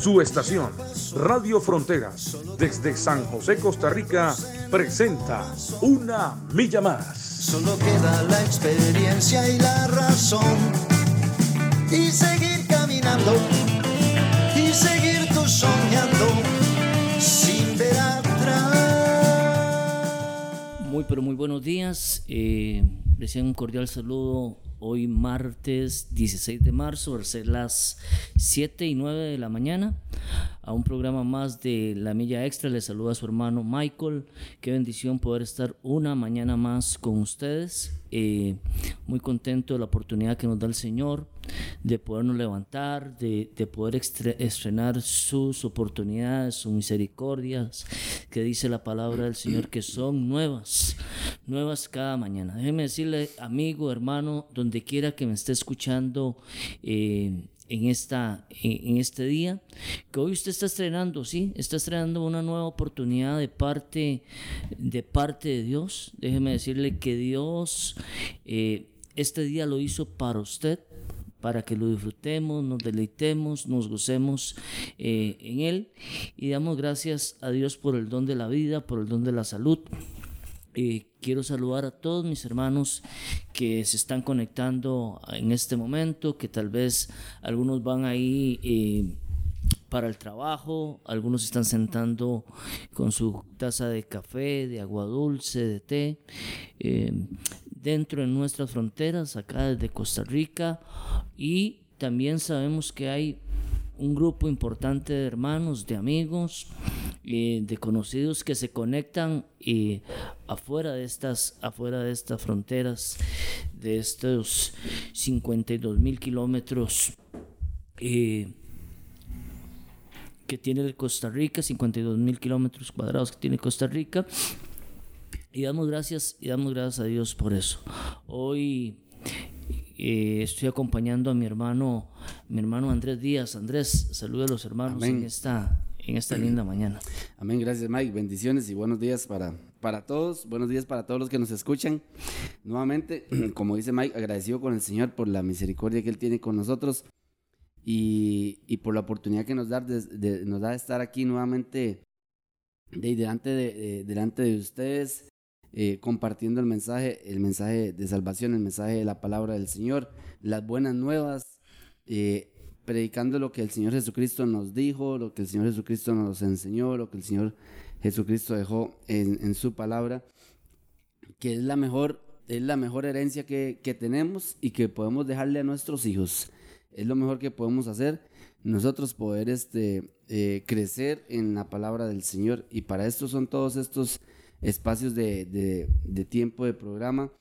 Su estación, Radio Fronteras, desde San José, Costa Rica, presenta Una Milla Más. Solo queda la experiencia y la razón. Y seguir caminando. Y seguir tú soñando. Sin ver atrás. Muy, pero muy buenos días. Eh, recién un cordial saludo hoy martes 16 de marzo, a las 7 y 9 de la mañana, a un programa más de La Milla Extra. Le saluda a su hermano Michael. Qué bendición poder estar una mañana más con ustedes. Eh, muy contento de la oportunidad que nos da el Señor de podernos levantar, de, de poder estrenar sus oportunidades, sus misericordias, que dice la palabra del Señor que son nuevas, nuevas cada mañana. Déjeme decirle, amigo, hermano, donde quiera que me esté escuchando, eh, en, esta, en, este día, que hoy usted está estrenando, ¿sí? Está estrenando una nueva oportunidad de parte de, parte de Dios. Déjeme decirle que Dios eh, este día lo hizo para usted, para que lo disfrutemos, nos deleitemos, nos gocemos eh, en Él y damos gracias a Dios por el don de la vida, por el don de la salud. Eh, quiero saludar a todos mis hermanos que se están conectando en este momento, que tal vez algunos van ahí eh, para el trabajo, algunos están sentando con su taza de café, de agua dulce, de té, eh, dentro de nuestras fronteras, acá desde Costa Rica, y también sabemos que hay un grupo importante de hermanos, de amigos, de conocidos que se conectan eh, afuera, de estas, afuera de estas fronteras, de estos 52 mil kilómetros que tiene Costa Rica, 52 mil kilómetros cuadrados que tiene Costa Rica. Y damos gracias, y damos gracias a Dios por eso. Hoy eh, estoy acompañando a mi hermano, mi hermano Andrés Díaz. Andrés, saluda a los hermanos en esta, en esta linda mañana. Amén, gracias Mike. Bendiciones y buenos días para, para todos. Buenos días para todos los que nos escuchan. Nuevamente, como dice Mike, agradecido con el Señor por la misericordia que Él tiene con nosotros y, y por la oportunidad que nos da de, nos da de estar aquí nuevamente de, delante, de, delante de ustedes eh, compartiendo el mensaje, el mensaje de salvación, el mensaje de la palabra del Señor, las buenas nuevas, eh, predicando lo que el Señor Jesucristo nos dijo, lo que el Señor Jesucristo nos enseñó, lo que el Señor Jesucristo dejó en, su palabra, que es la mejor, es la mejor herencia que, tenemos y que podemos dejarle a nuestros hijos. Es lo mejor que podemos hacer nosotros poder este, eh, crecer en la palabra del Señor. Y para esto son todos estos espacios de, tiempo de programa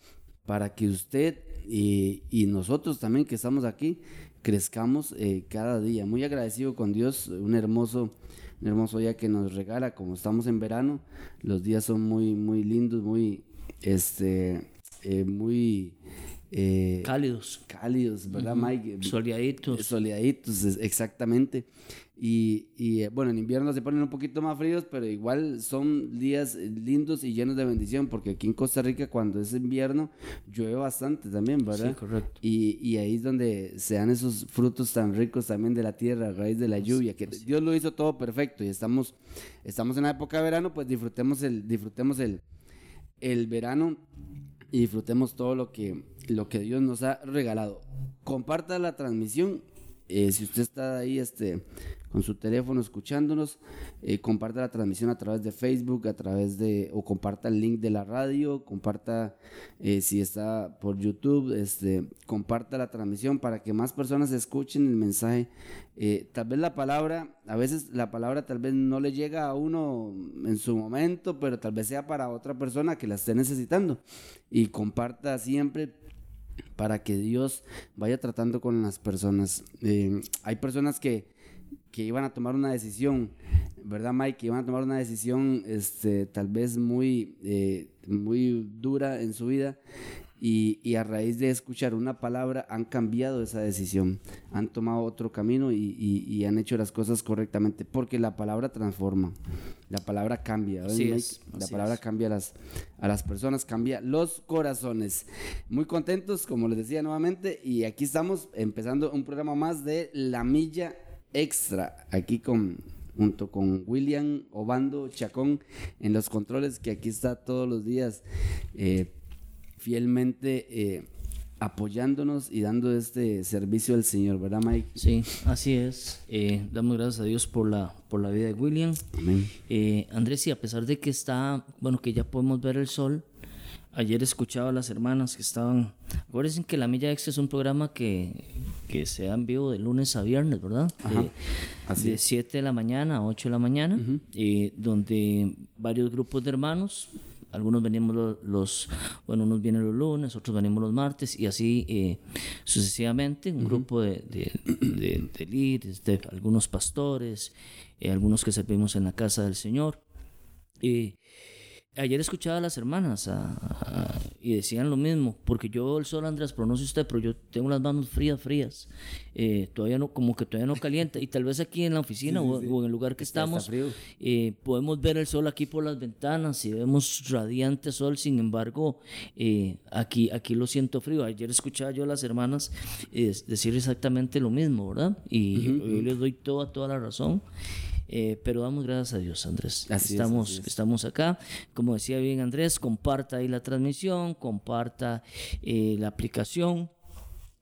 para que usted y, nosotros también que estamos aquí crezcamos eh, cada día. Muy agradecido con Dios, un hermoso, un hermoso día que nos regala, como estamos en verano, los días son muy, muy lindos, muy, este, eh, muy eh, cálidos. Cálidos, ¿verdad, Mike? Soleaditos. Soleaditos, exactamente. Y, y, eh, bueno, en invierno se ponen un poquito más fríos, pero igual son días lindos y llenos de bendición, porque aquí en Costa Rica cuando es invierno llueve bastante también, ¿verdad? Sí, correcto. Y, y ahí es donde se dan esos frutos tan ricos también de la tierra a raíz de la lluvia, que Dios lo hizo todo perfecto y estamos, estamos en la época de verano, pues disfrutemos el, disfrutemos el, el verano y disfrutemos todo lo que, lo que Dios nos ha regalado. Comparta la transmisión. Eh, si usted está ahí este, con su teléfono escuchándonos, eh, comparta la transmisión a través de Facebook, a través de, o comparta el link de la radio, comparta eh, si está por YouTube, este, comparta la transmisión para que más personas escuchen el mensaje. Eh, tal vez la palabra, a veces la palabra tal vez no le llega a uno en su momento, pero tal vez sea para otra persona que la esté necesitando. Y comparta siempre para que Dios vaya tratando con las personas. hay personas que que iban a tomar una decisión, ¿verdad, Mike? Que iban a tomar una decisión este, tal vez muy, eh, muy dura en su vida y, y, a raíz de escuchar una palabra han cambiado esa decisión, han tomado otro camino y, y han hecho las cosas correctamente, porque la palabra transforma, la palabra cambia, Así es, la así palabra es. cambia a las, a las personas, cambia los corazones. Muy contentos, como les decía nuevamente, y aquí estamos empezando un programa más de La Milla Extra, aquí con junto con William Obando Chacón en los controles, que aquí está todos los días. Eh, fielmente eh, apoyándonos y dando este servicio al Señor, ¿verdad, Mike? Sí, así es. Eh, damos gracias a Dios por la, por la vida de William. Amén. Eh, Andrés, y a pesar de que está, bueno, que ya podemos ver el sol, ayer escuchaba a las hermanas que estaban, acuérdense que La Milla Extra es un programa que, que se da en vivo de lunes a viernes, ¿verdad? Ajá, De- así de es. 7 de la mañana a 8 de la mañana, eh, donde varios grupos de hermanos, algunos venimos lo- los, bueno, unos vienen los lunes, otros venimos los martes, y así eh, sucesivamente, un grupo de, de, de- de líderes, de algunos pastores, eh, algunos que servimos en la casa del Señor. Eh, ayer escuchaba a las hermanas a- a- y decían lo mismo, porque yo veo el sol, Andrés, pero no sé usted, pero yo tengo las manos frías, frías. Eh, todavía no, como que todavía no calienta. Y tal vez aquí en la oficina o, o en el lugar que Está- estamos, eh, podemos ver el sol aquí por las ventanas y vemos radiante sol. Sin embargo, eh, aquí, aquí lo siento frío. Ayer escuchaba yo a las hermanas eh, decir exactamente lo mismo, ¿verdad? Y yo les doy toda, toda la razón. Eh, pero damos gracias a Dios, Andrés. Así es, estamos, es. estamos acá. Como decía bien Andrés, comparta ahí la transmisión, comparta eh, la aplicación.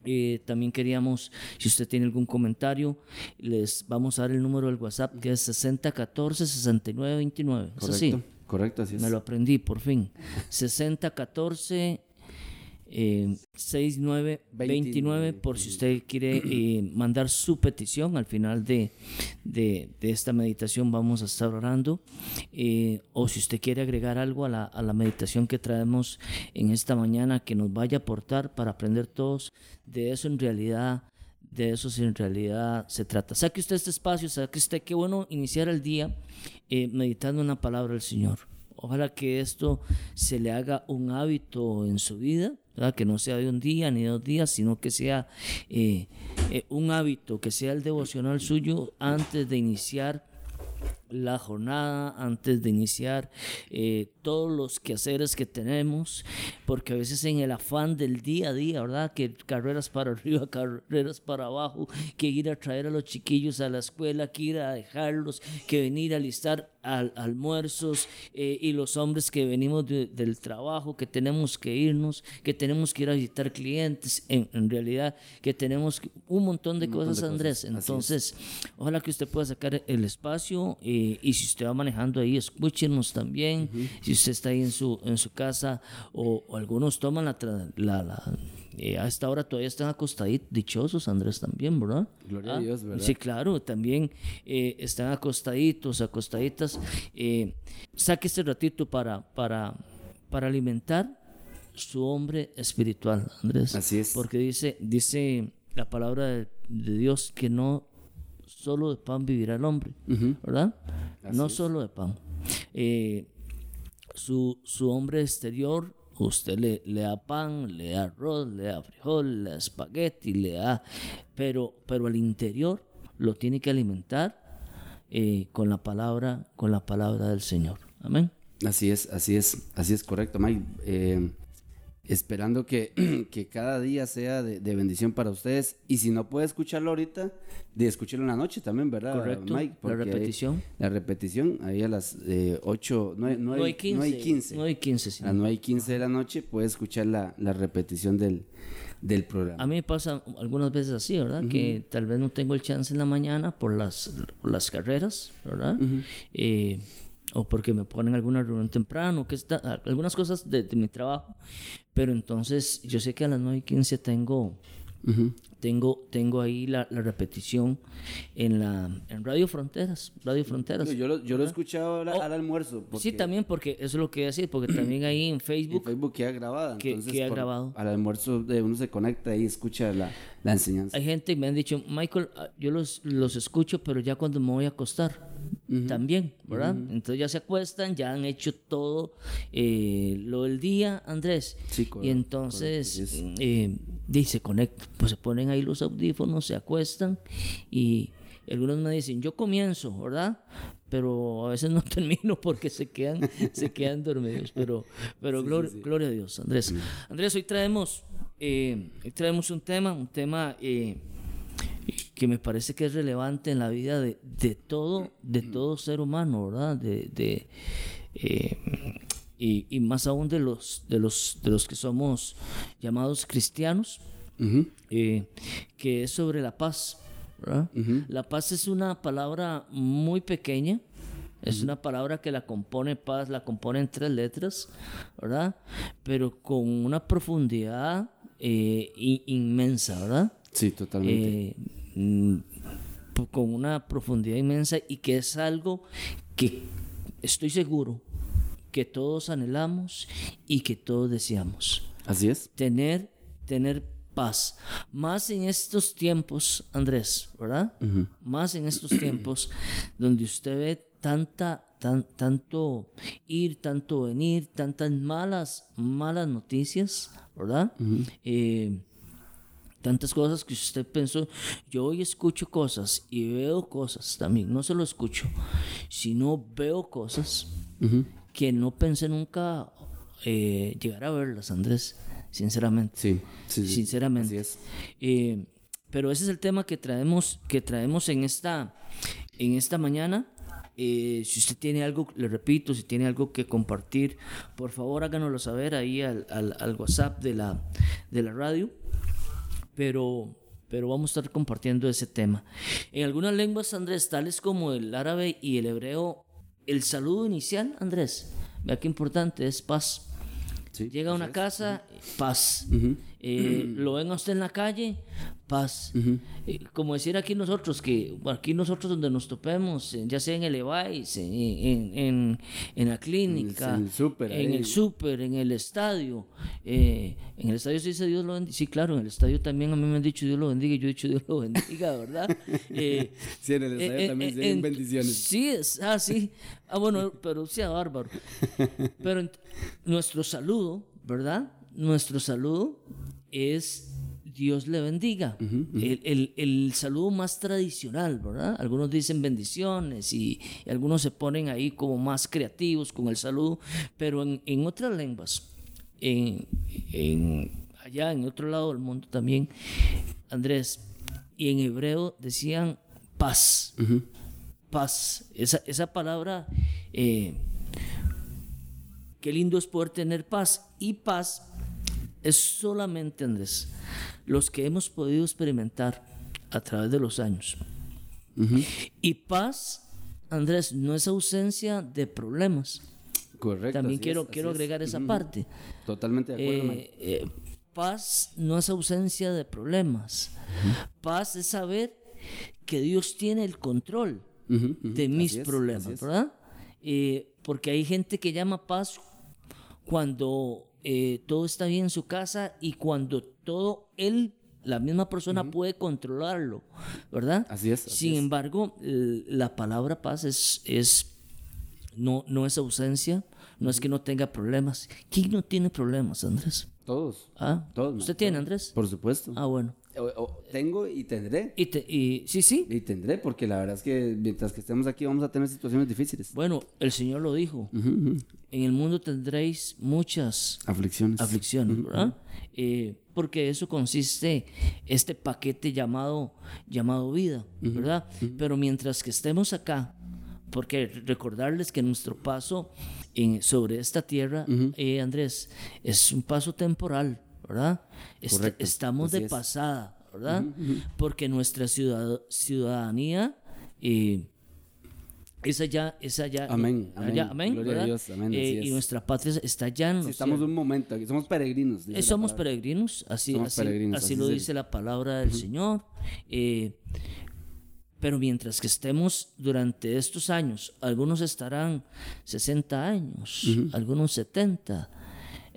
Eh, también queríamos, si usted tiene algún comentario, les vamos a dar el número del WhatsApp que es 6014-6929. ¿Es así? Correcto, correcto, así es. Me lo aprendí por fin. 6014 eh, 6929 por si usted quiere eh, mandar su petición al final de, de, de esta meditación vamos a estar orando eh, o si usted quiere agregar algo a la, a la meditación que traemos en esta mañana que nos vaya a aportar para aprender todos de eso en realidad de eso si en realidad se trata. Saque usted este espacio, saque usted, qué bueno iniciar el día eh, meditando una palabra del Señor. Ojalá que esto se le haga un hábito en su vida, que no sea de un día ni dos días, sino que sea eh, eh, un hábito, que sea el devocional suyo antes de iniciar la jornada antes de iniciar eh, todos los quehaceres que tenemos, porque a veces en el afán del día a día, ¿verdad? Que carreras para arriba, carreras para abajo, que ir a traer a los chiquillos a la escuela, que ir a dejarlos, que venir a listar al, almuerzos eh, y los hombres que venimos de- del trabajo, que tenemos que irnos, que tenemos que ir a visitar clientes, en, en realidad que tenemos un montón de Un montón cosas, de Andrés. cosas. Entonces, ojalá que usted pueda sacar el espacio eh, y si usted va manejando ahí, escúchenos también. Si usted está ahí en su, en su casa o, o algunos toman la... la, la- eh, a esta hora todavía están acostaditos, dichosos Andrés también, ¿verdad? Gloria a Dios, ¿verdad? Sí, claro, también eh, están acostaditos, acostaditas. Eh, saque este ratito para, para, para alimentar su hombre espiritual, Andrés. Así es. Porque dice, dice la palabra de, de Dios que no solo de pan vivirá el hombre, ¿verdad? no solo de pan. Eh, su, su hombre exterior, usted le, le da pan, le da arroz, le da frijol, le da espagueti, le da... Pero, pero al interior lo tiene que alimentar eh, con la palabra, con la palabra del Señor. Amén. Así es, así es, así es correcto, Mike. Eh, esperando que, que cada día sea de, de bendición para ustedes. Y si no puede escucharlo ahorita, de escucharlo en la noche también, ¿verdad, Correcto, Mike? la repetición. la repetición, ahí a las eh, 8, 9, 9 y 15. 9 y 15. 9 y 15, sí. A las 9 y 15 de la noche puede escuchar la, la repetición del, del programa. A mí me pasa algunas veces así, ¿verdad? Que tal vez no tengo el chance en la mañana por las, por las carreras, ¿verdad? Eh, o porque me ponen alguna reunión temprano, que está, algunas cosas de, de mi trabajo. Pero entonces yo sé que a las 9 y 15 tengo, Tengo, tengo ahí la, la repetición en la en Radio Fronteras. Radio Fronteras. Yo lo, yo lo he escuchado al, Oh, al almuerzo. Sí, porque también porque eso es lo que iba a decir, porque también ahí en En Facebook Facebook queda grabada. Que- entonces queda por- grabado. Al almuerzo de uno se conecta y escucha la, la enseñanza. hay gente que me han dicho, Michael, ah, yo los, los escucho, pero ya cuando me voy a acostar. También, ¿verdad? Entonces ya se acuestan, ya han hecho todo eh, lo del día, Andrés. Sí, y correcto, entonces correcto, eh, y se conectan, pues se ponen ahí los audífonos, se acuestan y algunos me dicen, yo comienzo, ¿verdad? Pero a veces no termino porque se quedan, se quedan dormidos. Pero, pero glor- gloria a Dios, Andrés. Andrés, hoy traemos, eh, hoy traemos un tema, un tema eh, que me parece que es relevante en la vida de, de todo, de todo ser humano, ¿verdad? De, de, eh, y, y más aún de los, de los, de los que somos llamados cristianos, eh, que es sobre la paz. ¿verdad? La paz es una palabra muy pequeña. Es una palabra que la compone paz, la compone en tres letras, ¿verdad? Pero con una profundidad eh, inmensa, ¿verdad? Sí, totalmente. Eh, mm, con una profundidad inmensa y que es algo que estoy seguro que todos anhelamos y que todos deseamos Así es. tener, tener paz. Más en estos tiempos, Andrés, ¿verdad? Más en estos tiempos donde usted ve tanta, tan, tanto ir, tanto venir, tantas malas, malas noticias, ¿verdad? Eh, tantas cosas que usted pensó. Yo hoy escucho cosas y veo cosas también. No solo escucho, sino veo cosas que no pensé nunca eh, llegar a verlas, Andrés. Sinceramente. Sí, sí, sí. Sinceramente. Así es. Eh, pero ese es el tema que traemos, que traemos en esta, en esta mañana. Eh, si usted tiene algo, le repito, si tiene algo que compartir, por favor háganoslo saber ahí al, al- al WhatsApp de la, de la radio. Pero, pero vamos a estar compartiendo ese tema. En algunas lenguas, Andrés, tales como el árabe y el hebreo, el saludo inicial, Andrés, vea qué importante, es paz. Sí, Llega a una es. casa, paz. Eh, lo ven a usted en la calle, paz. Eh, como decir aquí nosotros, que aquí nosotros donde nos topemos, eh, ya sea en el Levi's, en, en, en- en la clínica, en el súper, en el súper, en el estadio. eh, en el estadio se dice Dios lo bendiga. Sí, claro, en el estadio también a mí me han dicho Dios lo bendiga y yo he dicho Dios lo bendiga, ¿verdad? Sí, en el estadio también se ven en- bendiciones. Sí, es, ah, sí. Ah, bueno, pero sea bárbaro. Pero nuestro saludo, ¿verdad? Nuestro saludo es Dios le bendiga. El, el- el saludo más tradicional, ¿verdad? Algunos dicen bendiciones y, y algunos se ponen ahí como más creativos con el saludo, pero en, en otras lenguas, en, en- allá en otro lado del mundo también, Andrés, y en hebreo decían paz paz. Esa, esa palabra, eh, qué lindo es poder tener paz. Y paz es solamente, Andrés, los que hemos podido experimentar a través de los años. Y paz, Andrés, no es ausencia de problemas. Correcto. También quiero, es, quiero es. agregar esa parte. Totalmente de acuerdo, Eh, eh, paz no es ausencia de problemas. Paz es saber que Dios tiene el control de mis Así problemas, es. ¿verdad? Eh, porque hay gente que llama paz cuando eh, todo está bien en su casa y cuando todo él, la misma persona puede controlarlo, ¿verdad? Así es, así Sin es. embargo, eh, la palabra paz es, es no, no es ausencia, no es que no tenga problemas. ¿Quién no tiene problemas, Andrés? Todos. ¿Ah? Todos, ¿Usted tiene, todos. Andrés? Por supuesto. Ah, bueno. O- o- tengo y tendré. Y, te- y sí, sí. Y tendré, porque la verdad es que mientras que estemos aquí vamos a tener situaciones difíciles. Bueno, el Señor lo dijo. En el mundo tendréis muchas Aflicciones. aflicciones, ¿verdad? Eh, porque eso consiste este paquete llamado, llamado vida, ¿verdad? Pero mientras que estemos acá, porque recordarles que nuestro paso en, sobre esta tierra, eh, Andrés, es un paso temporal, ¿verdad? Est- estamos así de es. pasada, ¿verdad? Porque nuestra ciudad- ciudadanía... eh, es allá, es allá. Amén, allá, amén. amén, Gloria a. Dios, amén, Eh, y es. nuestra patria está allá en Sí, los estamos cielos. un momento aquí, somos peregrinos. Eh, somos peregrinos, así, Somos así, peregrinos, así así lo dice la palabra del Señor. Eh, pero mientras que estemos durante estos años, algunos estarán 60 años, algunos 70.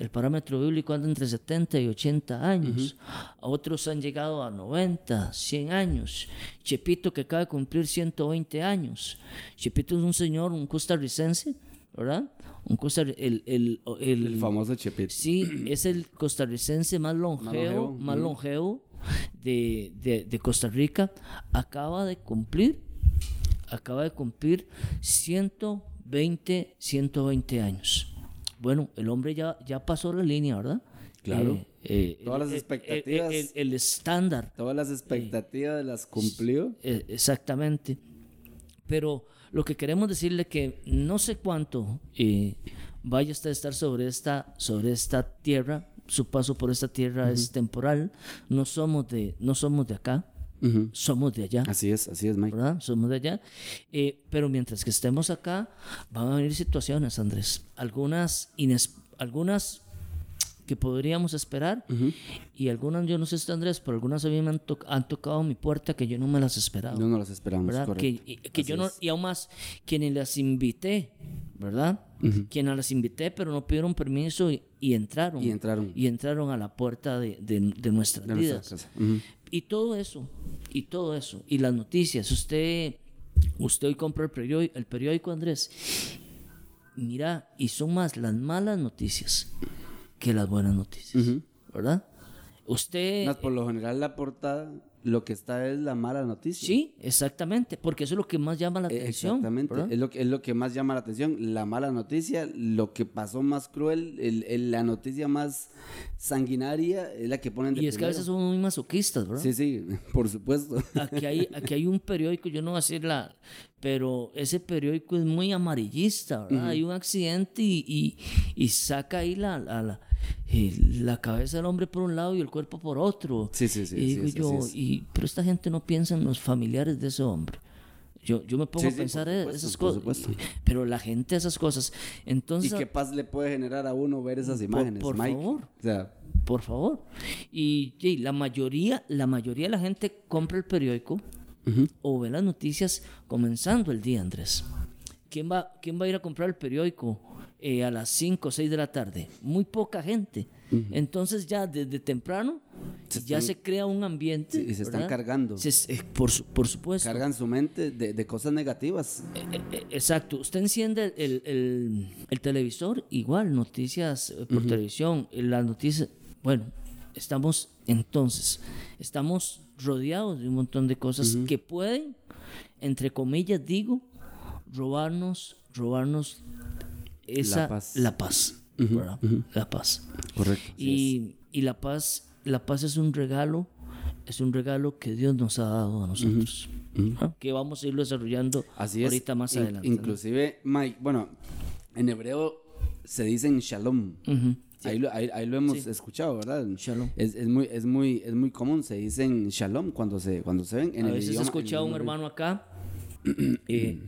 El parámetro bíblico anda entre 70 y 80 años. A otros han llegado a 90, 100 años. Chepito que acaba de cumplir 120 años. Chepito es un señor, un costarricense, ¿verdad? Un costar el, el, el, El famoso Chepito. Sí, es el costarricense más longevo, más longevo de, de- de Costa Rica. Acaba de cumplir, acaba de cumplir 120, 120 años. Bueno, el hombre ya, ya pasó la línea, ¿verdad? Claro. Eh, eh, Todas las el- el- expectativas. El, el estándar Todas las expectativas las cumplió. eh, exactamente. Pero lo que queremos decirle que no sé cuánto eh, vaya usted a estar sobre esta, sobre esta tierra. Su paso por esta tierra es temporal. No somos de, no somos de acá, Ujú. somos de allá. Así es, así es, Mike. ¿verdad? Somos de allá. Eh, pero mientras que estemos acá, van a venir situaciones, Andrés. Algunas, ines- algunas que podríamos esperar y algunas, yo no sé si Andrés, pero algunas a mí me han, to- han tocado mi puerta que yo no me las esperaba. No nos las esperamos, ¿verdad? correcto. Que, y- que yo no, es. y aún más, quienes las invité, ¿verdad? Quienes las invité, pero no pidieron permiso y, y entraron. Y entraron. Y entraron a la puerta de, de, de nuestras De nuestra vidas. casa. Y todo eso, y todo eso, y las noticias. Usted, usted hoy compra el periódico, el periódico Andrés. Mira, y son más las malas noticias que las buenas noticias, ¿verdad? Usted, por lo general la portada, lo que está es la mala noticia. sí, exactamente, porque eso es lo que más llama la Eh, atención. Exactamente, ¿verdad? es lo, que, es lo que más llama la atención, la mala noticia, lo que pasó más cruel, el- el- la noticia más sanguinaria es la que ponen de Y es que a veces somos muy masoquistas, ¿verdad? Sí, sí, por supuesto. Aquí hay, aquí hay un periódico, yo no voy a decir la, pero ese periódico es muy amarillista, ¿verdad? Hay un accidente y, y, y saca ahí la, la, la, eh, la cabeza del hombre por un lado y el cuerpo por otro. Sí, sí, sí, Y digo es, yo, es. y, pero esta gente no piensa en los familiares de ese hombre. Yo, yo me pongo Sí, a sí, pensar por en supuesto, esas por cosas. Pero la gente esas cosas. Entonces, ¿Y qué paz le puede generar a uno ver esas imágenes, por Mike? favor. O sea, por favor. Y, y la mayoría, la mayoría de la gente compra el periódico o ve las noticias comenzando el día, Andrés. ¿Quién va, quién va a ir a comprar el periódico eh, a las 5 o 6 de la tarde? Muy poca gente. Entonces ya desde temprano ya se crea un ambiente. Y se están ¿verdad? cargando. Se- eh, por, por supuesto. cargan su mente de, de cosas negativas. Eh, Exacto, usted enciende el, el- el televisor, igual, noticias por televisión, las noticias, bueno, estamos entonces, estamos rodeados de un montón de cosas que pueden, entre comillas digo, robarnos, robarnos esa, paz. la paz, ¿verdad? la paz. Correcto. Y, y la paz, la paz es un regalo, es un regalo que Dios nos ha dado a nosotros. ¿ah? Que vamos a irlo desarrollando Así es. ahorita más In- adelante. ¿no? Inclusive, Mike, bueno, en hebreo se dicen shalom. Ujú. Ahí, lo, ahí, ahí lo hemos escuchado, ¿verdad? Shalom. Es, es muy, es, muy, es muy común, se dicen shalom cuando se, cuando se ven en a el veces he escuchado a un hermano acá. eh,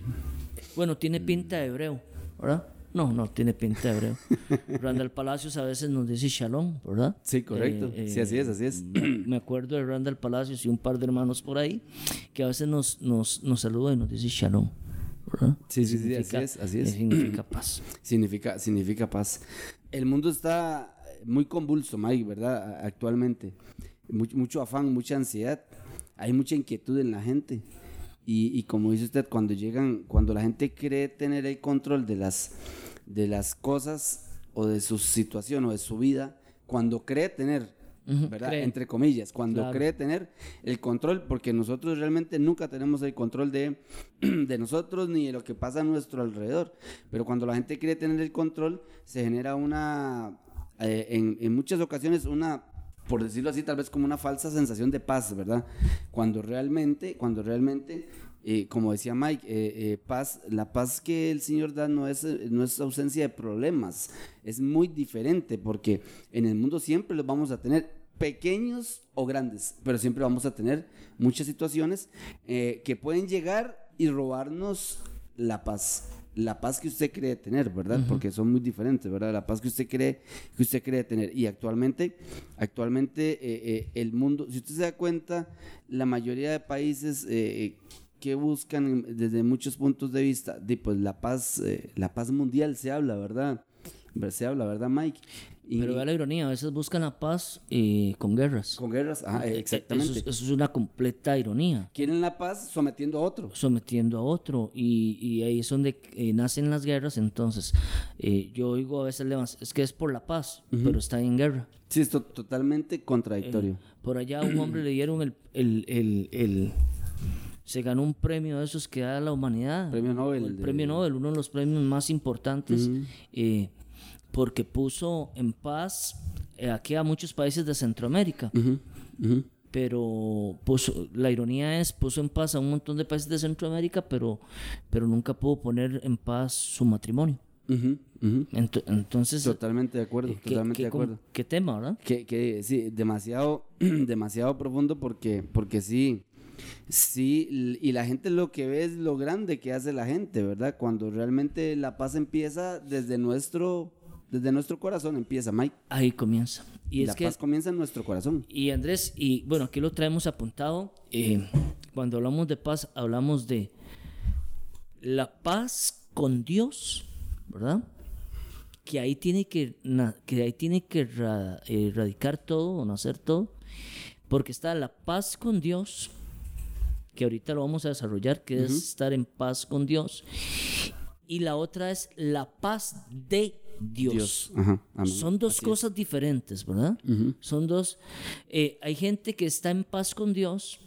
bueno, tiene pinta de hebreo, ¿verdad? No, no tiene pinta de hebreo. Randall Palacios a veces nos dice shalom, ¿verdad? Sí, correcto. Sí, así es, así es. Me acuerdo de Randall Palacios y un par de hermanos por ahí que a veces nos, nos, nos saluda y nos dice shalom, ¿verdad? Sí, sí, sí, así es, así es. Significa paz. Significa, significa paz. El mundo está muy convulso, Mike, ¿verdad? Actualmente. Mucho, mucho afán, mucha ansiedad. Hay mucha inquietud en la gente. Y, y como dice usted, cuando llegan, cuando la gente cree tener el control de las, de las cosas o de su situación o de su vida, cuando cree tener, ¿verdad? cree. Entre comillas, cuando Claro. cree tener el control, porque nosotros realmente nunca tenemos el control de, de nosotros ni de lo que pasa a nuestro alrededor. Pero cuando la gente quiere tener el control, se genera una, eh, en, en muchas ocasiones, una por decirlo así, tal vez como una falsa sensación de paz, ¿verdad? Cuando realmente, cuando realmente, eh, como decía Mike, eh, eh, paz, la paz que el Señor da no es, no es ausencia de problemas, es muy diferente porque en el mundo siempre los vamos a tener pequeños o grandes, pero siempre vamos a tener muchas situaciones que pueden llegar y robarnos la paz. La paz que usted cree tener, ¿verdad? Porque son muy diferentes, ¿verdad? La paz que usted cree que usted cree tener. Y actualmente, actualmente el mundo, si usted se da cuenta, la mayoría de países que buscan desde muchos puntos de vista, de, pues la paz, eh, la paz mundial se habla, ¿verdad? Se habla, ¿verdad, Mike? Y- Pero vea la ironía, a veces buscan la paz eh, con guerras. con guerras, eh, exactamente. Eso, es- eso es una completa ironía. Quieren la paz sometiendo a otro. sometiendo a otro y, y ahí es donde eh, nacen las guerras entonces yo oigo a veces es que es por la paz pero está en guerra Sí, es to- totalmente contradictorio. por allá a un hombre le dieron el, el, el- el- se ganó un premio de esos que da la humanidad Premio Nobel el de- premio Nobel uno de los premios más importantes eh, porque puso en paz eh, aquí a muchos países de Centroamérica pero puso, la ironía es, puso en paz a un montón de países de Centroamérica, pero, pero nunca pudo poner en paz su matrimonio. Entonces, Totalmente de acuerdo, eh, ¿qué, totalmente qué de acuerdo. qué tema, verdad? Que, que sí, demasiado, demasiado profundo porque, porque sí, sí, y la gente lo que ve es lo grande que hace la gente, ¿verdad? Cuando realmente la paz empieza desde nuestro, desde nuestro corazón, empieza, Mike. Ahí comienza. Y la es que, paz comienza en nuestro corazón. y Andrés, y bueno, aquí lo traemos apuntado. eh, cuando hablamos de paz, hablamos de la paz con Dios, ¿verdad? Que ahí tiene que, que, ahí tiene que ra- eh, todo o nacer todo. Porque está la paz con Dios, que ahorita lo vamos a desarrollar, que es estar en paz con Dios. Y la otra es la paz de Dios. Ajá. Son dos cosas diferentes, ¿verdad? Son dos. eh, hay gente que está en paz con Dios,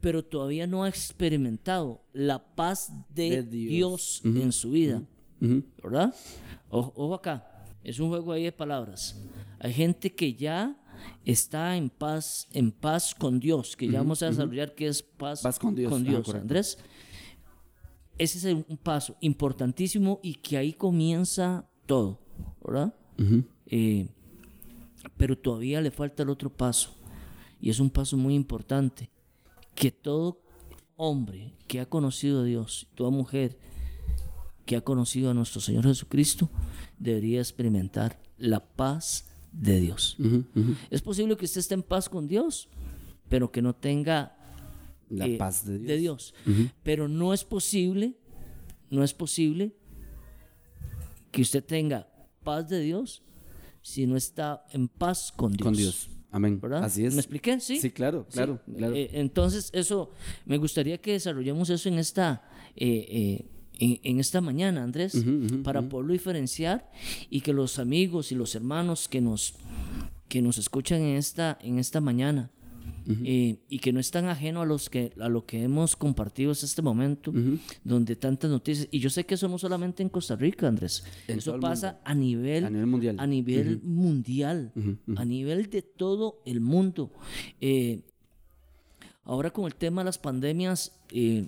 pero todavía no ha experimentado la paz de, De Dios. Dios, en su vida. ¿verdad? Ojo, ojo acá, es un juego ahí de palabras. Hay gente que ya está en paz, en paz con Dios, que ya vamos a desarrollar que es paz, Paz con Dios, con ajá, Dios, correcto. Andrés. Ese es un paso importantísimo y que ahí comienza todo, ¿verdad? Eh, pero todavía le falta el otro paso y es un paso muy importante que todo hombre que ha conocido a Dios, toda mujer que ha conocido a nuestro Señor Jesucristo debería experimentar la paz de Dios. Es posible que usted esté en paz con Dios, pero que no tenga La eh, paz de Dios. Pero no es posible, no es posible que usted tenga paz de Dios si no está en paz con Dios. Con Dios. Amén. ¿Verdad? Así es. ¿Me expliqué? Sí. Sí, claro, Sí. claro. Eh, entonces, eso, me gustaría que desarrollemos eso en esta, eh, en, en esta mañana, Andrés, para poderlo diferenciar y que los amigos y los hermanos que nos, que nos escuchan en esta, en esta mañana eh, y que no están ajenos a, los que, a lo que hemos compartido hasta este momento, donde tantas noticias, y yo sé que eso no solamente en Costa Rica, Andrés, En eso pasa a nivel, A nivel mundial. a nivel mundial, a nivel de todo el mundo. Eh, ahora con el tema de las pandemias, eh,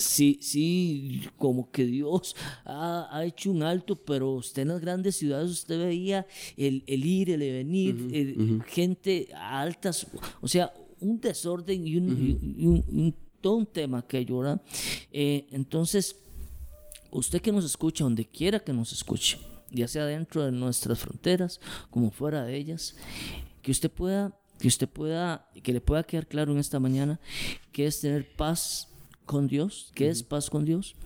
sí, sí, como que Dios ha, ha hecho un alto, pero usted en las grandes ciudades usted veía el, el ir, el venir, el- gente a altas, o sea, un desorden y un, y un- y un- todo un tema que llora. entonces, usted que nos escucha, donde quiera que nos escuche, ya sea dentro de nuestras fronteras como fuera de ellas, que usted pueda, que usted pueda, que le pueda quedar claro en esta mañana que es tener paz con Dios, que es paz con Dios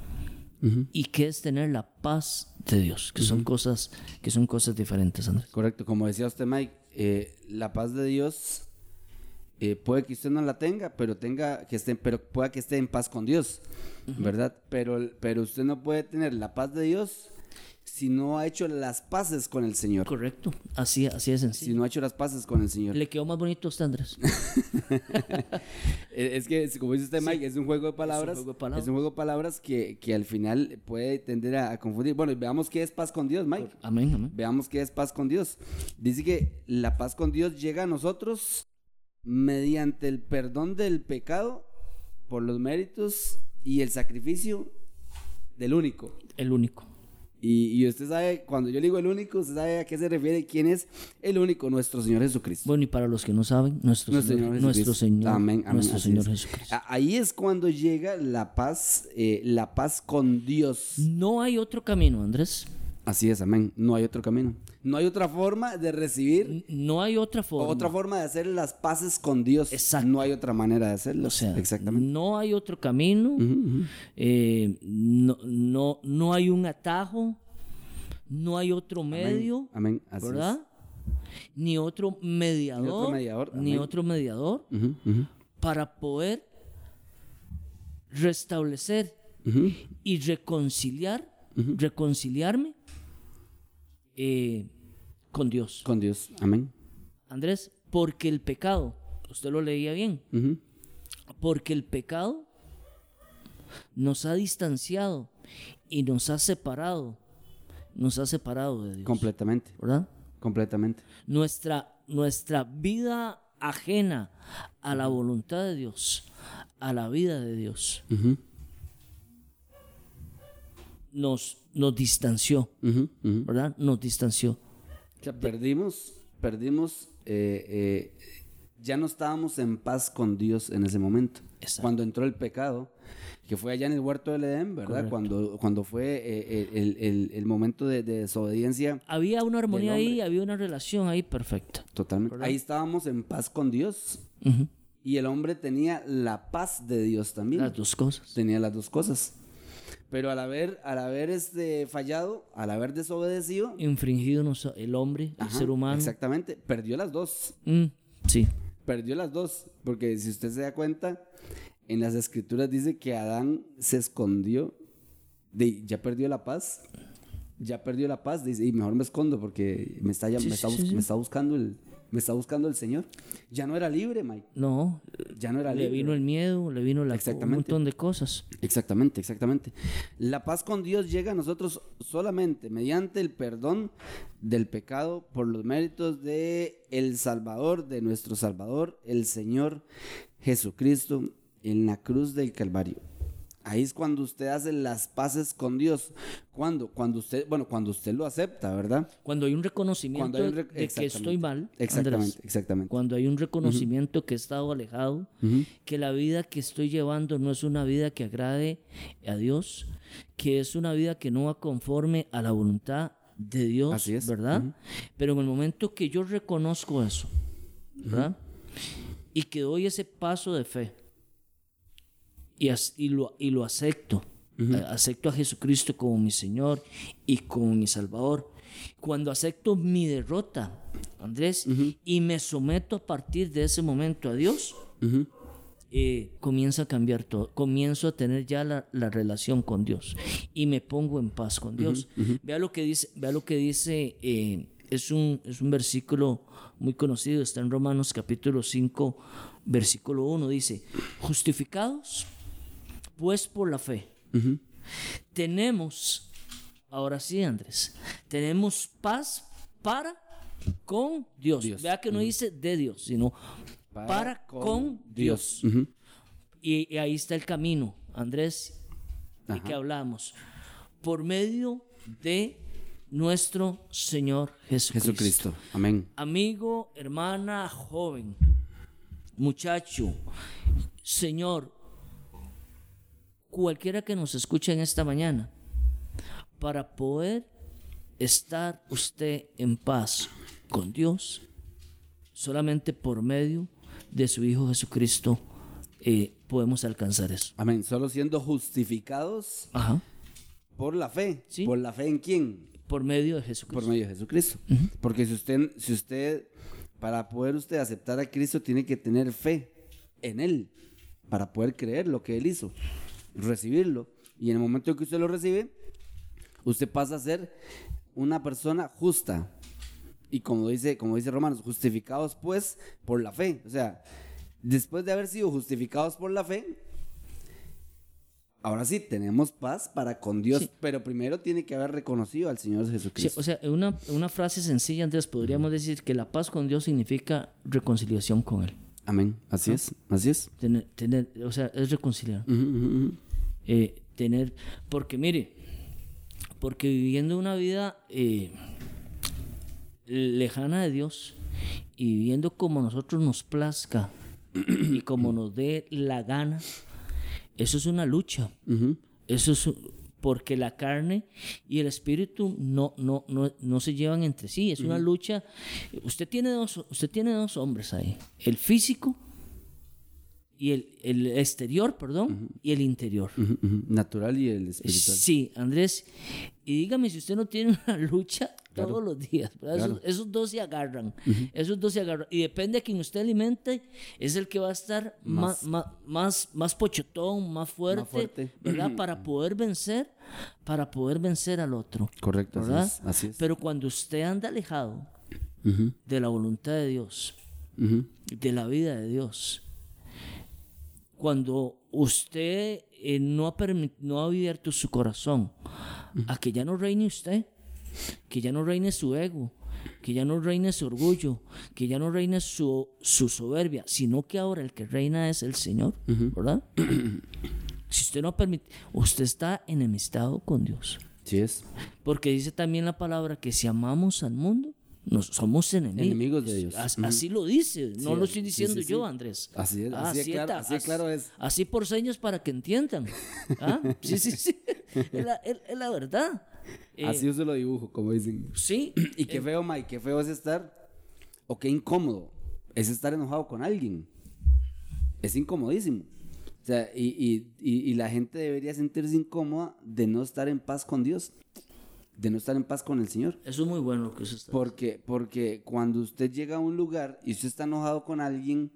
y que es tener la paz de Dios, que son cosas, que son cosas diferentes, Andrés. Correcto, como decía usted, Mike, eh, la paz de Dios eh, puede que usted no la tenga, pero tenga que esté, pero pueda que esté en paz con Dios, ¿verdad? Pero, pero usted no puede tener la paz de Dios si no ha hecho las paces con el Señor. Correcto, así, así de Si no ha hecho las paces con el Señor. Le quedó más bonito a usted, Andrés. Es que, como dice usted, Mike, es un juego de palabras. juego de palabras. Es un juego de palabras que, que al final puede tender a, a confundir. Bueno, veamos qué es paz con Dios, Mike. Amén, amén. Veamos qué es paz con Dios. Dice que la paz con Dios llega a nosotros mediante el perdón del pecado por los méritos y el sacrificio del único. El único. Y, y usted sabe, cuando yo digo el único, usted sabe a qué se refiere, quién es el único, nuestro Señor Jesucristo. Bueno, y para los que no saben, nuestro, Nuestro Señor, Señor nuestro. Señor, Amén, amén, nuestro Señor es. Jesucristo. Ahí es cuando llega la paz, eh, la paz con Dios. No hay otro camino, Andrés. Así es, amén. No hay otro camino. No hay otra forma de recibir, No hay otra forma. otra forma de hacer las paces con Dios. Exacto. No hay otra manera de hacerlo. O sea, exactamente. no hay otro camino. Eh, no, no, no hay un atajo. No hay otro medio. Amén. Así es. ¿Verdad? Ni otro mediador. mediador, Ni amén. otro mediador Ujú, ujú, para poder restablecer y reconciliar, reconciliarme eh, con Dios. Con Dios. Amén. Andrés, porque el pecado, usted lo leía bien, porque el pecado nos ha distanciado y nos ha separado, nos ha separado de Dios. Completamente. ¿Verdad? Completamente. Nuestra, nuestra vida ajena a la voluntad de Dios, a la vida de Dios, Ujú, nos, nos distanció, ujú. ¿verdad? Nos distanció. O sea, perdimos, perdimos, eh, eh, ya no estábamos en paz con Dios en ese momento. Exacto. Cuando entró el pecado, que fue allá en el huerto del Edén, ¿verdad? Correcto. Cuando, cuando fue eh, el, el- el momento de, de desobediencia Había una armonía ahí, hombre. había una relación ahí perfecta. totalmente. Ahí estábamos en paz con Dios y el hombre tenía la paz de Dios también. Las dos cosas. Tenía las dos cosas. Pero al haber, al haber este, fallado, al haber desobedecido, Infringido el hombre, el ser humano. Exactamente, perdió las dos. Mm, sí. Perdió las dos, porque si usted se da cuenta, en las escrituras dice que Adán se escondió, de, ya perdió la paz, ya perdió la paz, dice, y mejor me escondo porque me está, Sí, me está, sí, bus- sí. me está buscando el, me está buscando el Señor. Ya no era libre, Mike, No, ya no era le libre. vino el miedo, le vino la, un montón de cosas. Exactamente, exactamente. La paz con Dios llega a nosotros solamente mediante el perdón del pecado por los méritos de el Salvador, de nuestro Salvador, el Señor Jesucristo en la cruz del Calvario. Ahí es cuando usted hace las paces con Dios. ¿Cuándo? Cuando usted, bueno, cuando usted lo acepta, ¿verdad? Cuando hay un reconocimiento Cuando hay un rec- de que estoy mal, Exactamente, Andrés, exactamente. cuando hay un reconocimiento que he estado alejado, que la vida que estoy llevando no es una vida que agrade a Dios, que es una vida que no va conforme a la voluntad de Dios, Así es. ¿verdad? Pero en el momento que yo reconozco eso, ¿verdad? Y que doy ese paso de fe y, y lo, y lo acepto, eh, acepto a Jesucristo como mi Señor y como mi Salvador. Cuando acepto mi derrota, Andrés, y me someto a partir de ese momento a Dios, Ujú. eh, comienza a cambiar todo. Comienzo a tener ya la, la relación con Dios y me pongo en paz con Dios. Vea lo que dice, vea lo que dice, eh, es, un, es un versículo muy conocido, está en Romanos capítulo 5, versículo 1, dice, justificados pues por la fe. Tenemos, ahora sí Andrés, tenemos paz para con Dios. Dios. Vea que no dice de Dios, sino para, con, Dios. Y, y ahí está el camino, Andrés, de que hablamos. Por medio de nuestro Señor Jesucristo. Jesucristo. Amén. Amigo, hermana, joven, muchacho, Señor, cualquiera que nos escuche en esta mañana, para poder estar usted en paz con Dios, solamente por medio de su Hijo Jesucristo eh, podemos alcanzar eso. Amén. Solo siendo justificados Ajá. por la fe. Sí. ¿Por la fe en quién? Por medio de Jesucristo. Por medio de Jesucristo. Porque si usted, si usted, para poder usted aceptar a Cristo, tiene que tener fe en Él, para poder creer lo que Él hizo, recibirlo. Y en el momento en que usted lo recibe, usted pasa a ser una persona justa. Y como dice, como dice Romanos, justificados pues por la fe. O sea, después de haber sido justificados por la fe, ahora sí tenemos paz para con Dios. Sí. Pero primero tiene que haber reconocido al Señor Sí, Jesucristo. o sea, una, una frase sencilla, Andrés, podríamos decir que la paz con Dios significa reconciliación con Él. Amén. Así es, así es. Tener, tener- o sea, es reconciliar. Ujú. Eh, tener, porque mire, porque viviendo una vida eh, lejana de Dios y viviendo como nosotros nos plazca y como nos dé la gana, eso es una lucha. Eso es porque la carne y el espíritu no, no, no, no se llevan entre sí. Es una lucha. Usted tiene, dos, usted tiene dos hombres ahí. El físico y el, el exterior, perdón, y el interior. Natural y el espiritual. Sí, Andrés. Y dígame si usted no tiene una lucha todos los días. Esos, esos dos se agarran. Esos dos se agarran. Y depende a quien usted alimente, es el que va a estar más, más, más, más pochotón, más fuerte, fuerte. ¿verdad? Para poder vencer, para poder vencer al otro. Correcto, así ¿verdad? es, así es. Pero cuando usted anda alejado de la voluntad de Dios, de la vida de Dios. Cuando usted eh, no, ha no ha abierto su corazón a que ya no reine usted, que ya no reine su ego, que ya no reine su orgullo, que ya no reine su, su soberbia, sino que ahora el que reina es el Señor, ¿verdad? si usted no permite, usted está enemistado con Dios. Sí es. Porque dice también la palabra que si amamos al mundo, nos, somos enemigos. Enemigos de Ujú. Así lo dice, no Sí, lo estoy diciendo sí, yo. Andrés. Así es, así claro- así de claro es. Así por señas para que entiendan. ¿Ah? Sí, sí, sí. Es la, es- es la verdad. Eh, Así yo se lo dibujo, como dicen. Sí. Y qué feo, Mike, qué feo es estar, o qué incómodo, es estar enojado con alguien. Es incomodísimo. O sea, y, y- y- y la gente debería sentirse incómoda de no estar en paz con Dios, de no estar en paz con el Señor. Eso es muy bueno lo que usted está Porque, porque cuando usted llega a un lugar y usted está enojado con alguien,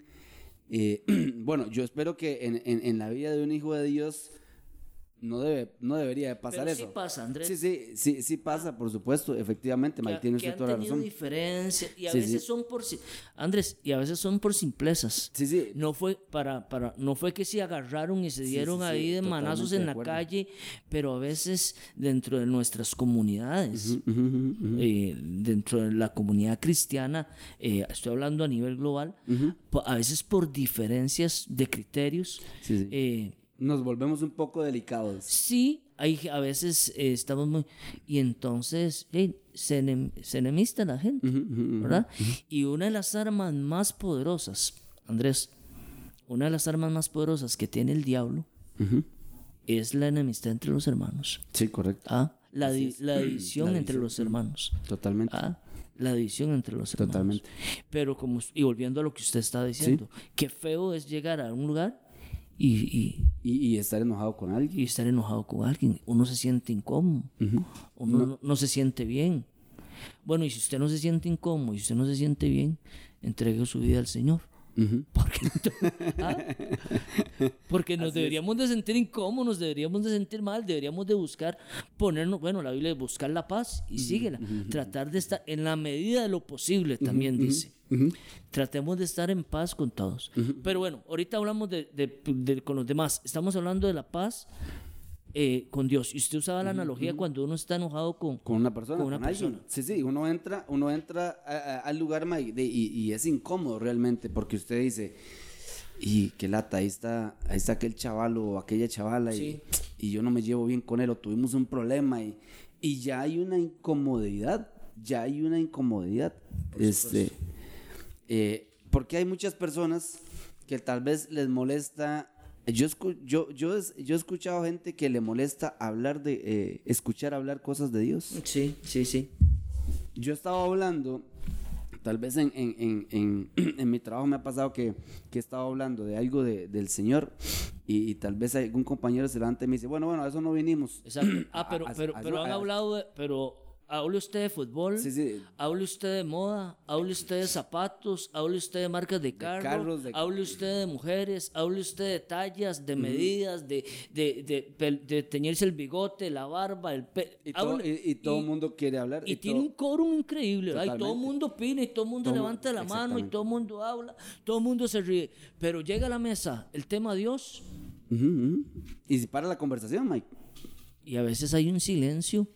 eh, bueno, yo espero que en, en- en la vida de un hijo de Dios no, debe, no debería de pasar Pero sí eso. pasa, Andrés. Sí, sí, sí, sí pasa, por supuesto, efectivamente, Mike, tiene usted han toda la tenido razón. diferencias y a Sí, veces sí. son por Andrés y a veces son por simplezas Sí, sí. no fue para para no fue que se agarraron y se dieron sí, sí, ahí de manazos de en la calle pero a veces dentro de nuestras comunidades eh, dentro de la comunidad cristiana eh, estoy hablando a nivel global a veces por diferencias de criterios Sí, sí. eh, Nos volvemos un poco delicados. Sí, hay, a veces eh, estamos muy... Y entonces eh, se, enem- se enemista la gente, ¿verdad? Y una de las armas más poderosas, Andrés, una de las armas más poderosas que tiene el diablo es la enemistad entre los hermanos. Sí, correcto. ¿ah? La, di- la división La entre división. los hermanos. Totalmente. ¿ah? La división entre los hermanos. Totalmente. Pero como, y volviendo a lo que usted está diciendo, qué feo es llegar a un lugar y, y, Y, y estar enojado con alguien. y estar enojado con alguien. Uno se siente incómodo. Uno no. no se siente bien. Bueno, y si usted no se siente incómodo y usted no se siente bien, entregue su vida al Señor. Porque, ¿Ah? Porque nos deberíamos de sentir incómodos, nos deberíamos de sentir mal, deberíamos de buscar ponernos, bueno, la Biblia es buscar la paz y síguela. Tratar de estar en la medida de lo posible, también dice. Tratemos de estar en paz con todos. Pero bueno, ahorita hablamos de, de- de- con los demás. Estamos hablando de la paz eh, con Dios. Y usted usaba la analogía cuando uno está enojado con... Con una persona, Con alguien. Sí, sí, uno entra, uno entra a- a- al lugar de- y, y es incómodo realmente porque usted dice, y qué lata, ahí está, ahí está aquel chaval o aquella chavala y, Sí. y yo no me llevo bien con él o tuvimos un problema y, y ya hay una incomodidad, ya hay una incomodidad. Este, eh, porque hay muchas personas que tal vez les molesta. Yo, escu- yo, yo, es- yo he escuchado gente que le molesta hablar de, eh, escuchar hablar cosas de Dios. Sí, sí, sí. Yo estaba hablando, tal vez en, en, en, en, mi trabajo me ha pasado que, que he estado hablando de algo de- del Señor y, y tal vez algún compañero se levanta y me dice, bueno, bueno, a eso no vinimos. Exacto. Ah, pero, A- a- pero, a- pero han hablado de, pero hable usted de fútbol, Sí, sí. hable usted de moda, hable usted de zapatos, hable usted de marcas de carro, carros, de- hable usted de mujeres, hable usted de tallas, de medidas, de, de, de, de teñirse el bigote, la barba, el pelo. Y todo, y, y todo el mundo quiere hablar. Y, y tiene un quórum increíble. Ay, todo el mundo opina y todo el mundo Todo levanta la mano y todo el mundo habla, todo el mundo se ríe. Pero llega a la mesa el tema Dios. Y se para la conversación, Mike. y a veces hay un silencio,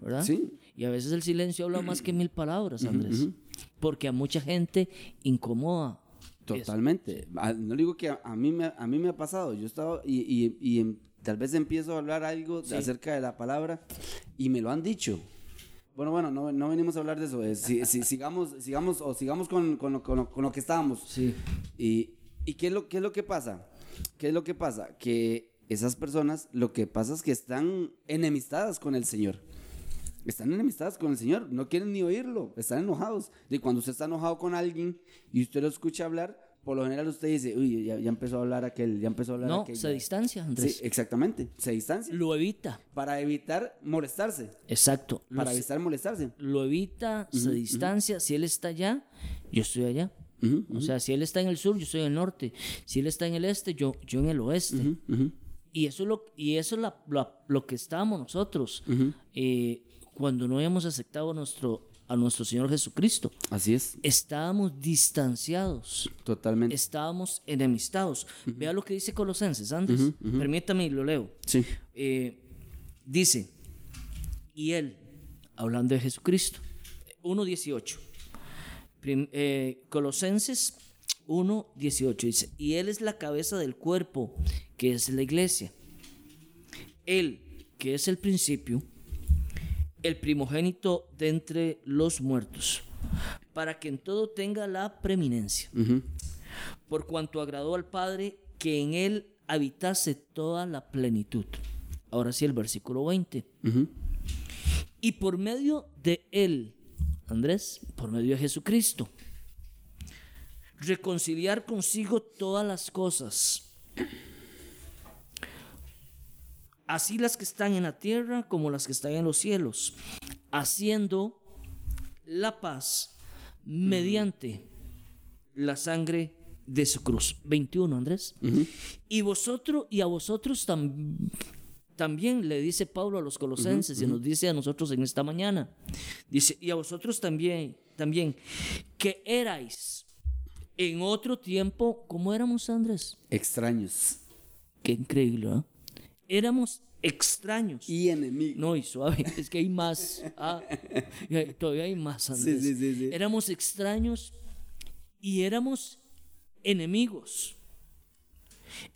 ¿verdad? Sí. Y a veces el silencio habla más que mil palabras, Andrés. Porque a mucha gente incomoda. Totalmente. Ah, No digo que a, a mí me, a mí me ha pasado. Yo estaba y, y- y en- tal vez empiezo a hablar algo de- Sí. acerca de la palabra y me lo han dicho. Bueno, bueno, no, no venimos a hablar de eso. eh, si- si- sigamos, sigamos, o sigamos con, con lo, con lo- con lo que estábamos. Sí. Y, y qué, es lo, ¿qué es lo que pasa? ¿Qué es lo que pasa? Que esas personas, lo que pasa es que están enemistadas con el Señor. Están enemistadas con el Señor, no quieren ni oírlo, están enojados. Y cuando usted está enojado con alguien y usted lo escucha hablar, por lo general usted dice, uy, ya, ya empezó a hablar aquel, ya empezó a hablar No, aquel. se distancia, Andrés. Sí, exactamente, se distancia. Lo evita. Para evitar molestarse. Exacto. Para evitar molestarse. lo evita, se distancia. Si él está allá, yo estoy allá. O sea, si él está en el sur, yo estoy en el norte. Si él está en el este, yo, yo en el oeste. Y eso es lo, y eso es la- la- lo que estábamos nosotros eh, cuando no habíamos aceptado a nuestro, a nuestro Señor Jesucristo. Así es, Estábamos distanciados. totalmente. Estábamos enemistados. Vea lo que dice Colosenses antes. Permítame y lo leo. Sí. Eh, dice, y él, hablando de Jesucristo, 1.18. Prim- eh, Colosenses 1.18 dice, y él es la cabeza del cuerpo, que es la iglesia. Él, que es el principio, el primogénito de entre los muertos, para que en todo tenga la preeminencia por cuanto agradó al Padre que en él habitase toda la plenitud. Ahora sí, el versículo 20. Ujú. Y por medio de él, Andrés, por medio de Jesucristo, reconciliar consigo todas las cosas, así las que están en la tierra como las que están en los cielos, haciendo la paz mediante la sangre de su cruz. 21, Andrés. Y vosotros, y a vosotros tam- también le dice Pablo a los colosenses y nos dice a nosotros en esta mañana. Dice, y a vosotros también, también, que erais en otro tiempo, ¿cómo éramos, Andrés? Extraños. Qué increíble, ¿ah? Éramos extraños. Y enemigos. No, y suave, es que hay más. Ah, todavía hay más, Andrés. sí, sí, sí. Éramos extraños y éramos enemigos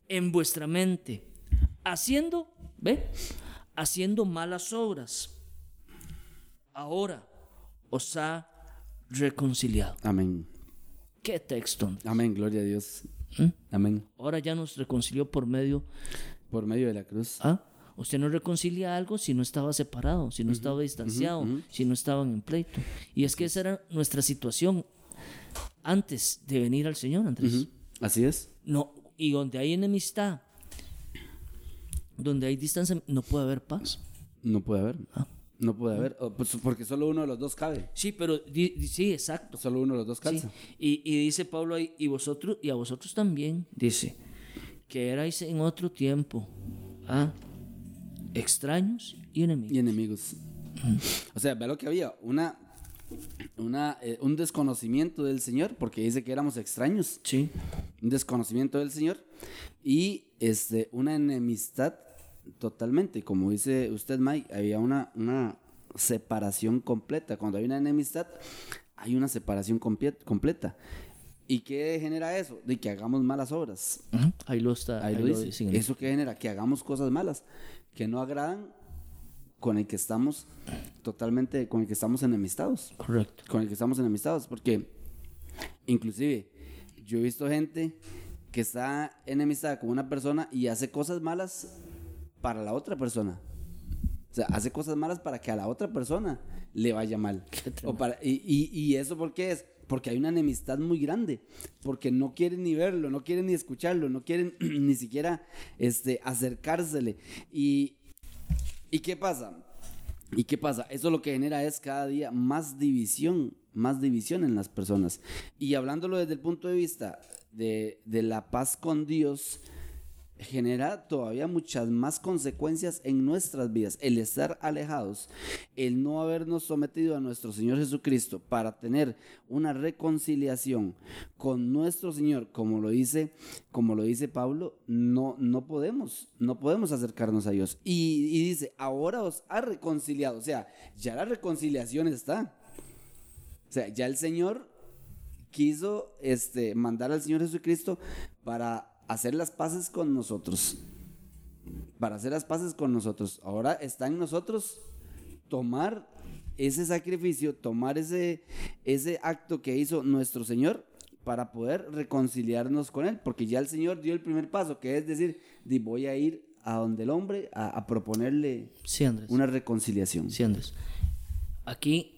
en vuestra mente, haciendo, ¿ve? Haciendo malas obras. Ahora os ha reconciliado. Amén. ¿Qué texto? Amén, gloria a Dios. ¿Mm? Amén. Ahora ya nos reconcilió por medio Por medio de la cruz. ¿Ah? Usted no reconcilia algo si no estaba separado, si no estaba distanciado, si no estaban en pleito. Y es que esa era nuestra situación antes de venir al Señor, Andrés. Así es. No, y donde hay enemistad, donde hay distancia, no puede haber paz. No puede haber. Ah. No puede haber. pues, porque solo uno de los dos cabe. Sí, pero di- di- sí, exacto. Solo uno de los dos Sí. calza. Y, y dice Pablo ahí, y vosotros, y a vosotros también, dice, que erais en otro tiempo, ¿ah? extraños y enemigos. Y enemigos. O sea, vea lo que había. Una, una, eh, un desconocimiento del Señor, porque dice que éramos extraños. Sí, Un desconocimiento del Señor. Y este, una enemistad totalmente. Como dice usted, Mike, había una, una separación completa. Cuando hay una enemistad, hay una separación compie- completa. ¿Y qué genera eso? De que hagamos malas obras. Ujú, ahí lo está. Ahí lo dice. dicen. ¿Eso qué genera? Que hagamos cosas malas, que no agradan con el que estamos totalmente, con el que estamos enemistados. Correcto. Con el que estamos enemistados. Porque, inclusive, yo he visto gente que está enemistada con una persona y hace cosas malas para la otra persona. O sea, hace cosas malas para que a la otra persona le vaya mal. O para, y, y, y eso por qué es? Porque hay una enemistad muy grande. Porque no quieren ni verlo, no quieren ni escucharlo, no quieren ni siquiera este, acercársele. Y, ¿Y qué pasa? ¿Y qué pasa? Eso lo que genera es cada día más división, más división en las personas. Y hablándolo desde el punto de vista de, de la paz con Dios, genera todavía muchas más consecuencias en nuestras vidas. El estar alejados, el no habernos sometido a nuestro Señor Jesucristo para tener una reconciliación con nuestro Señor, como lo dice, como lo dice Pablo, no, no podemos, no podemos acercarnos a Dios. Y, dice, ahora os ha reconciliado, o sea, ya la reconciliación está. O sea, ya el Señor quiso este, mandar al Señor Jesucristo para hacer las paces con nosotros. para hacer las paces con nosotros. Ahora está en nosotros tomar ese sacrificio, tomar ese, ese acto que hizo nuestro Señor para poder reconciliarnos con Él, porque ya el Señor dio el primer paso, que es decir, voy a ir a donde el hombre a, a proponerle Sí, una reconciliación. Sí, Andrés. Aquí,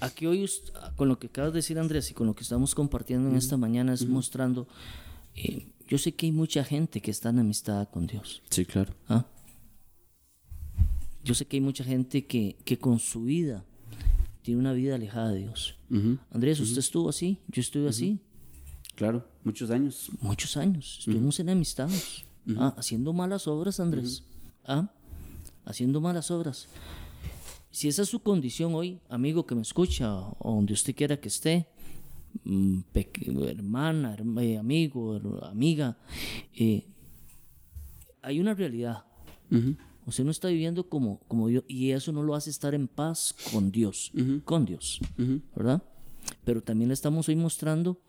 aquí hoy, con lo que acabas de decir, Andrés, y con lo que estamos compartiendo en esta mañana, es mostrando. eh, yo sé que hay mucha gente que está en amistad con Dios. Sí, claro. ¿ah? Yo sé que hay mucha gente que, que con su vida tiene una vida alejada de Dios. Andrés, usted estuvo así, yo estuve así, Claro, muchos años. muchos años. Estuvimos enemistados, ¿ah? haciendo malas obras, Andrés. ¿ah? Haciendo malas obras. Si esa es su condición hoy, amigo que me escucha, o donde usted quiera que esté, hermana, herma- eh, amigo, amiga, eh, hay una realidad. Ujú, Usted no está viviendo como, como Dios, y eso no lo hace estar en paz con Dios, con Dios, ¿verdad? Pero también le estamos hoy mostrando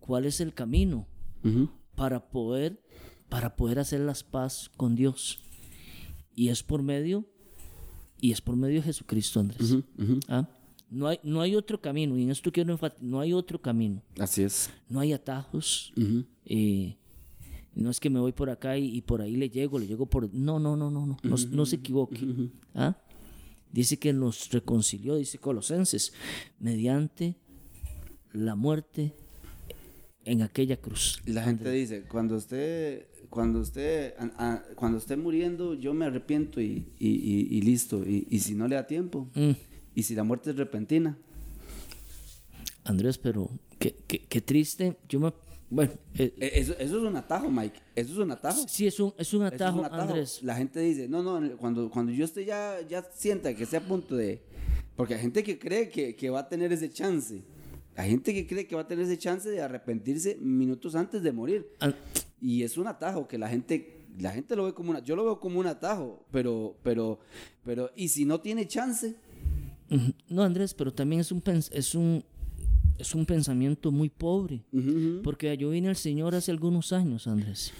cuál es el camino para poder, para poder hacer las paz con Dios. Y es por medio, y es por medio de Jesucristo, Andrés. ¿Ah? No hay, no hay otro camino, y en esto quiero enfatizar, no hay otro camino, Así es. no hay atajos. Eh, no es que me voy por acá y, y por ahí le llego, le llego por... No, no, no, no, no, no, no se equivoque. ¿Ah? Dice que nos reconcilió, dice Colosenses, mediante la muerte en aquella cruz. La gente dice, cuando usted, cuando usted, a- a- cuando esté muriendo, yo me arrepiento y, y- y- y listo. Y, y si no le da tiempo, Mm. Y si la muerte es repentina, Andrés, pero qué, qué- qué triste. Yo me... Bueno, eh, e- eso, eso es un atajo, Mike. Eso es un atajo. sí, es un, es un Eso es atajo, un atajo. Andrés. La gente dice, no, no, cuando, cuando yo esté ya, ya sienta que esté a punto de... Porque hay gente que cree que, que va a tener ese chance. Hay gente que cree que va a tener ese chance de arrepentirse minutos antes de morir. Y es un atajo que la gente, la gente lo ve como una, yo lo veo como un atajo, pero, pero, pero, y si no tiene chance. No, Andrés, pero también es un, es un, es un pensamiento muy pobre. Porque yo vine al Señor hace algunos años, Andrés.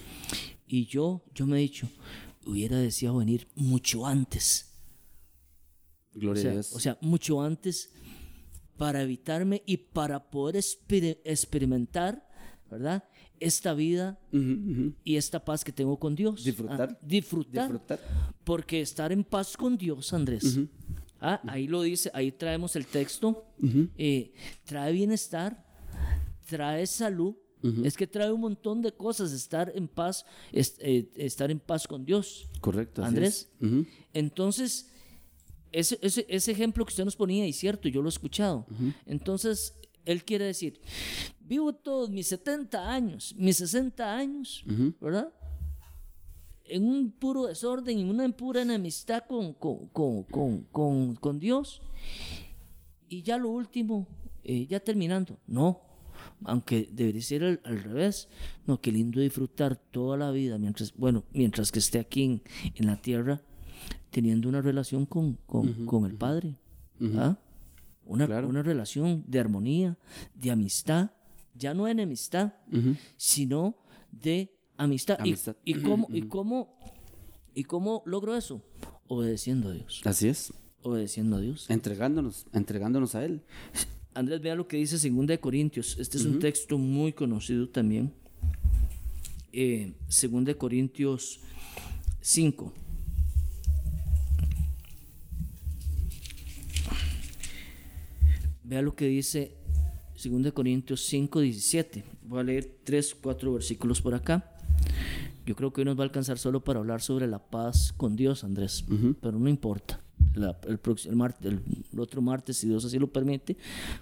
Y yo, yo me he dicho, hubiera deseado venir mucho antes. O gloria a sea, Dios. o sea, mucho antes para evitarme y para poder exper- experimentar, ¿verdad? Esta vida y esta paz que tengo con Dios. Disfrutar. Ah, disfrutar. Disfrutar. Porque estar en paz con Dios, Andrés. Ah, ahí lo dice, ahí traemos el texto. eh, trae bienestar, trae salud. Es que trae un montón de cosas estar en paz, es- eh, estar en paz con Dios. Correcto. Andrés. Entonces, ese, ese, ese ejemplo que usted nos ponía, y cierto, yo lo he escuchado. Entonces, él quiere decir, vivo todos mis 70 años, mis 60 años, ¿verdad? En un puro desorden, en una pura enemistad con, con, con, con, Dios. Y ya lo último, eh, ya terminando, no. Aunque debería ser al, al revés. No, qué lindo disfrutar toda la vida, mientras, bueno, mientras que esté aquí en, en la tierra, teniendo una relación con, con, con el Padre. ¿Ah? Una, Claro. una relación de armonía, de amistad, ya no de enemistad, sino de amistad. Y- Amistad. ¿Y, cómo, y, cómo, ¿Y cómo logro eso? Obedeciendo a Dios. Así es. Obedeciendo a Dios. Entregándonos, entregándonos a Él. Andrés, vea lo que dice 2 de Corintios. Este es un texto muy conocido también. Eh, 2 de Corintios 5. Vea lo que dice 2 de Corintios 5, 17. Voy a leer 3, 4 versículos por acá. Yo creo que hoy nos va a alcanzar solo para hablar sobre la paz con Dios, Andrés. Pero no importa. La- el, próximo- el, mart- el- el otro martes, si Dios así lo permite,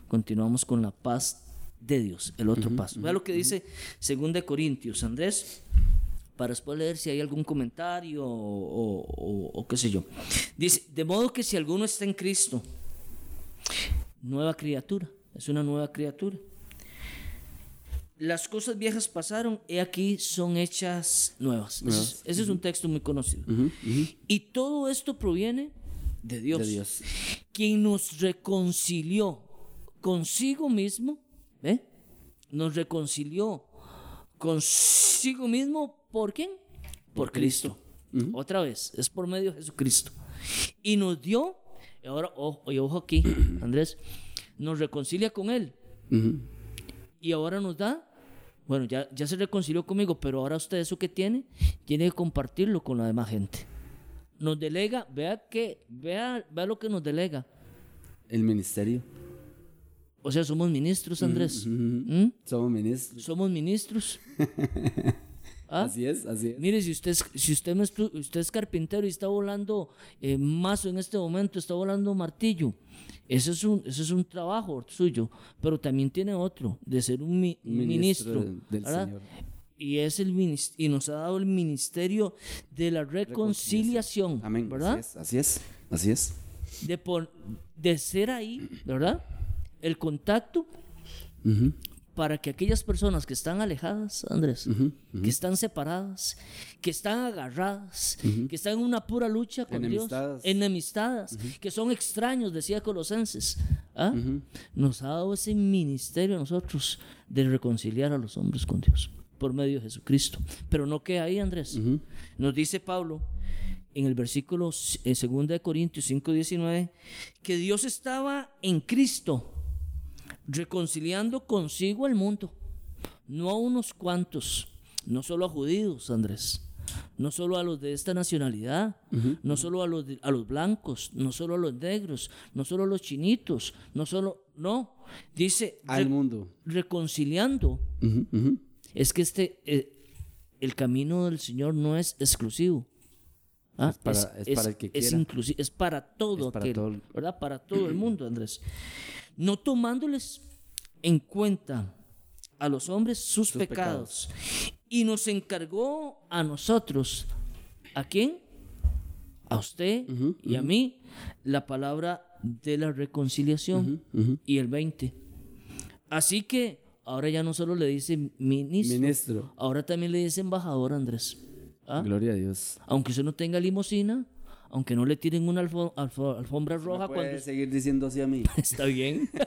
continuamos con la paz de Dios, el otro paso. Vea lo que dice 2 de Corintios, Andrés, para después leer si hay algún comentario o, o- o- o qué sé yo. Dice, de modo que si alguno está en Cristo, nueva criatura, es una nueva criatura. Las cosas viejas pasaron, he aquí son hechas nuevas. Ese es- Ese, es un texto muy conocido. Y todo esto proviene de Dios, De Dios. quien nos reconcilió consigo mismo, ¿ve? Nos reconcilió consigo mismo, ¿por quién? Por Cristo. Otra vez, es por medio de Jesucristo. Y nos dio, ahora, ojo, aquí, Andrés, nos reconcilia con Él. Y ahora nos da, bueno, ya, ya se reconcilió conmigo, pero ahora usted eso que tiene, tiene que compartirlo con la demás gente. Nos delega, vea que, vea, vea lo que nos delega. El ministerio. O sea, somos ministros, Andrés. ¿Mm? Somos ministros. Somos ministros. ¿Ah? Así es, así es. Mire, si usted es, si usted, me usted es carpintero y está volando eh, mazo en este momento, está volando martillo, ese es, un, ese es un trabajo suyo, pero también tiene otro, de ser un, mi- un Ministro ministro. Y, es el y nos ha dado el ministerio de la reconciliación, Amén. ¿verdad? Así es, así es. Así es. De, pon- de ser ahí, ¿verdad? El contacto Ujú. Para que aquellas personas que están alejadas, Andrés, que están separadas, que están agarradas, que están en una pura lucha con Enemistadas. Dios, enemistadas, que son extraños, decía Colosenses, ¿ah? nos ha dado ese ministerio a nosotros de reconciliar a los hombres con Dios por medio de Jesucristo. Pero no queda ahí, Andrés. Nos dice Pablo en el versículo eh, 2 de Corintios 5:19 que Dios estaba en Cristo reconciliando consigo al mundo, no a unos cuantos, no solo a judíos, Andrés, no solo a los de esta nacionalidad, no solo a los, de- a los blancos, no solo a los negros, no solo a los chinitos, no solo, no, dice Al re- mundo. reconciliando. Es que este, eh, el camino del Señor no es exclusivo. Ah, Es para- es para el que quiera. es para todo Es para aquel, todo el- ¿verdad? Para todo el mundo, Andrés. No tomándoles en cuenta a los hombres sus, pecados. Y nos encargó a nosotros, ¿a quién? A usted y a mí, la palabra de la reconciliación. Y el 20. Así que ahora ya no solo le dice ministro, Ministro. ahora también le dice embajador, Andrés. ¿Ah? Gloria a Dios. Aunque usted no tenga limosina, aunque no le tiren una alfo- alfo- alfombra roja Puede cuando seguir diciendo así a mí. está bien.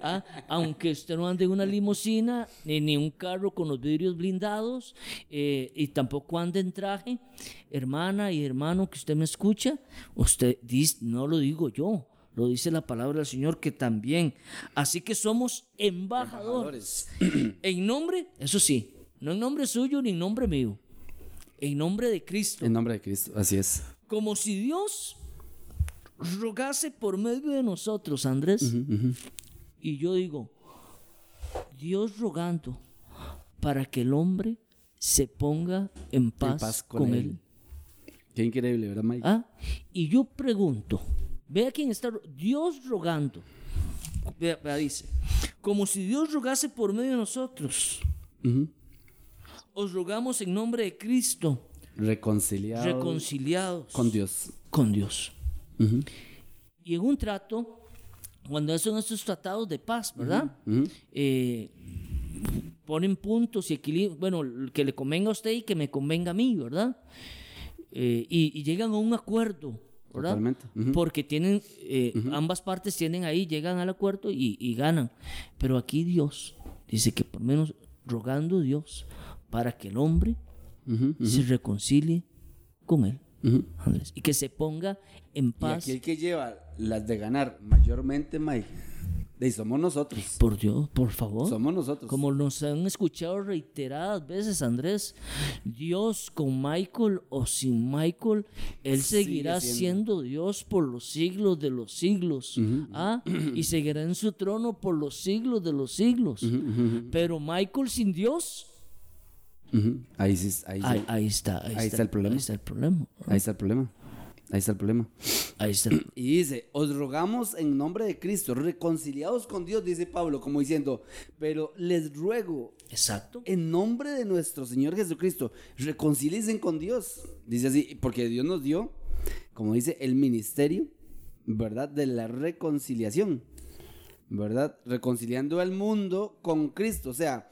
Ah, Aunque usted no ande en una limusina, ni, ni un carro con los vidrios blindados, eh, y tampoco ande en traje, hermana y hermano que usted me escucha, usted dice, no lo digo yo, lo dice la palabra del Señor que también. Así que somos embajadores. en nombre, eso sí, no en nombre suyo ni en nombre mío, en nombre de Cristo En nombre de Cristo. Así es. como si Dios rogase por medio de nosotros, Andrés. Y yo digo, Dios rogando para que el hombre se ponga en paz, paz con, con él. él. Qué increíble, ¿verdad, Mike? ¿Ah? Y yo pregunto, vea quién está, Dios rogando. Vea, vea, dice, como si Dios rogase por medio de nosotros. Os rogamos en nombre de Cristo, Reconciliado reconciliados con Dios. con Dios. Y en un trato, cuando son estos tratados de paz, ¿verdad? Eh, ponen puntos y equilibrios, bueno, que le convenga a usted y que me convenga a mí, ¿verdad? Eh, y, y llegan a un acuerdo, ¿verdad? Totalmente. Porque tienen, eh, ambas partes tienen ahí, llegan al acuerdo y, y ganan. Pero aquí Dios dice que por menos rogando a Dios para que el hombre Ujú, se reconcilie con él, ujú. Andrés, y que se ponga en Y paz. aquí el que lleva las de ganar mayormente, Mike, de somos nosotros. Por Dios, por favor. Somos nosotros. Como nos han escuchado reiteradas veces, Andrés, Dios con Michael o sin Michael, Él Sigue seguirá siendo. siendo. Dios por los siglos de los siglos. ¿ah? Y seguirá en su trono por los siglos de los siglos. Pero Michael sin Dios, Ujú. Ahí sí, ahí, ahí, ahí está, ahí, Ahí está el problema. Ahí está el problema. Ahí está el problema. Ahí está el problema. Ahí está. Y dice, os rogamos en nombre de Cristo, reconciliados con Dios, dice Pablo, como diciendo, pero les ruego Exacto. en nombre de nuestro Señor Jesucristo, reconcilien con Dios. Dice así, porque Dios nos dio, como dice, el ministerio, ¿verdad? De la reconciliación, ¿verdad? Reconciliando al mundo con Cristo. O sea,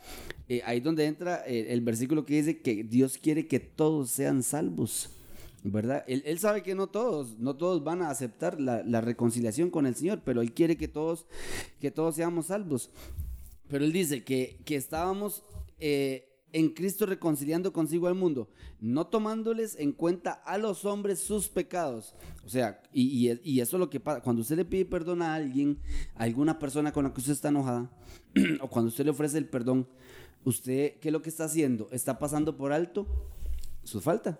eh, ahí donde entra eh, el versículo que dice que Dios quiere que todos sean salvos. ¿Verdad? Él, él sabe que no todos, no todos van a aceptar la, la reconciliación con el Señor, pero Él quiere que todos, que todos seamos salvos. Pero Él dice que, que estábamos eh, en Cristo reconciliando consigo al mundo, no tomándoles en cuenta a los hombres sus pecados. O sea, y, y, eso es lo que pasa. Cuando usted le pide perdón a alguien, a alguna persona con la que usted está enojada, o cuando usted le ofrece el perdón, usted, ¿qué es lo que está haciendo? Está pasando por alto su falta.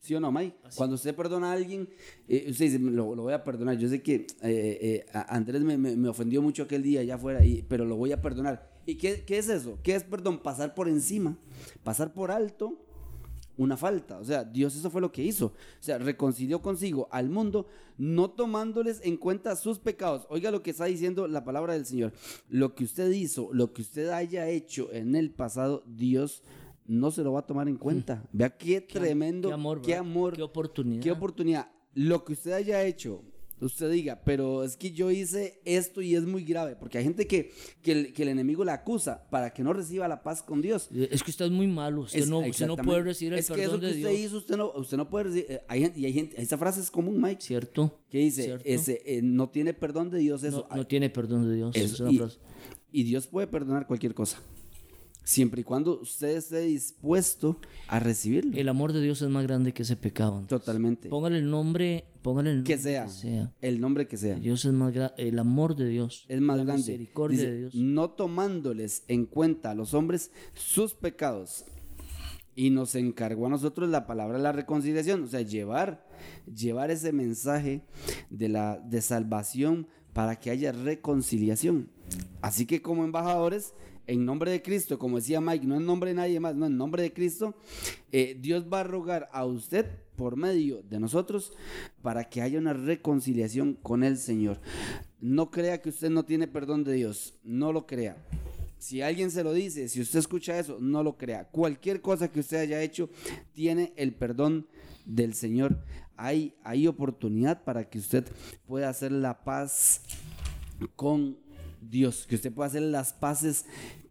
¿Sí o no, Mike? Cuando usted perdona a alguien, eh, usted dice, lo, voy a perdonar. Yo sé que eh, eh, Andrés me, me, ofendió mucho aquel día allá afuera, y, pero lo voy a perdonar. ¿Y qué, qué, es eso? ¿Qué es, perdón? Pasar por encima, pasar por alto una falta. O sea, Dios eso fue lo que hizo. O sea, reconcilió consigo al mundo, no tomándoles en cuenta sus pecados. Oiga lo que está diciendo la palabra del Señor. Lo que usted hizo, lo que usted haya hecho en el pasado, Dios no se lo va a tomar en cuenta. Vea qué, tremendo, qué amor, qué, amor, qué oportunidad. Qué oportunidad. Lo que usted haya hecho, usted diga, pero es que yo hice esto y es muy grave, porque hay gente que, que, el, enemigo la acusa para que no reciba la paz con Dios. Es que usted es muy malo, usted, no, usted no, puede recibir el perdón que eso que usted hizo, usted no, usted no puede recibir. Eh, hay y hay gente, esa frase es común, Mike. Cierto. Que dice, ese, eh, no tiene perdón de Dios eso. No, tiene perdón de Dios. y Dios puede perdonar cualquier cosa. Siempre y cuando usted esté dispuesto a recibirlo. El amor de Dios es más grande que ese pecado. Totalmente. Póngale el nombre, póngale el nombre que sea, El nombre que sea. Dios es más el amor de Dios es más grande. Misericordia de Dios. No tomándoles en cuenta a los hombres sus pecados. Y nos encargó a nosotros la palabra de la reconciliación, o sea, llevar llevar ese mensaje de la de salvación para que haya reconciliación. Así que como embajadores en nombre de Cristo, como decía Mike, no en nombre de nadie más, no, en nombre de Cristo, eh, Dios va a rogar a usted por medio de nosotros para que haya una reconciliación con el Señor. No crea que usted no tiene perdón de Dios, no lo crea. Si alguien se lo dice, si usted escucha eso, no lo crea. Cualquier cosa que usted haya hecho tiene el perdón del Señor. Hay, hay oportunidad para que usted pueda hacer la paz con Dios, que usted pueda hacer las paces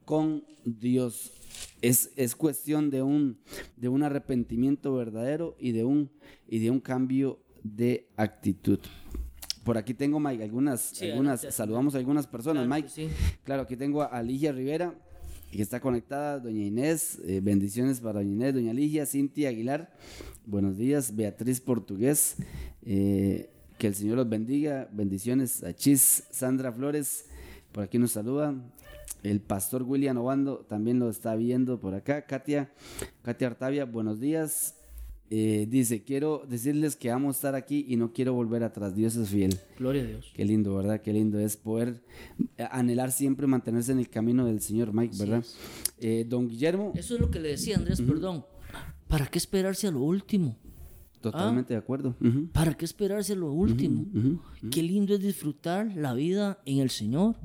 con Dios. Es, es cuestión de un, de un arrepentimiento verdadero y de un, y de un cambio de actitud. Por aquí tengo, Mike, algunas, algunas saludamos a algunas personas, Mike. Claro, aquí tengo a Ligia Rivera, que está conectada, doña Inés, eh, bendiciones para doña Inés, doña Ligia, Cintia Aguilar, buenos días, Beatriz Portugués, eh, que el Señor los bendiga, bendiciones a Chis, Sandra Flores, por aquí nos saluda. El pastor William Obando también lo está viendo por acá. Katia, Katia Artavia, buenos días. Eh, dice, quiero decirles que amo estar aquí y no quiero volver atrás. Dios es fiel. Gloria a Dios. Qué lindo, ¿verdad? Qué lindo es poder eh, anhelar siempre mantenerse en el camino del Señor Mike, ¿verdad? Eh, don Guillermo. Eso es lo que le decía Andrés, perdón. ¿Para qué esperarse a lo último? Totalmente de acuerdo. ¿Para qué esperarse lo último? Qué lindo es disfrutar la vida en el Señor.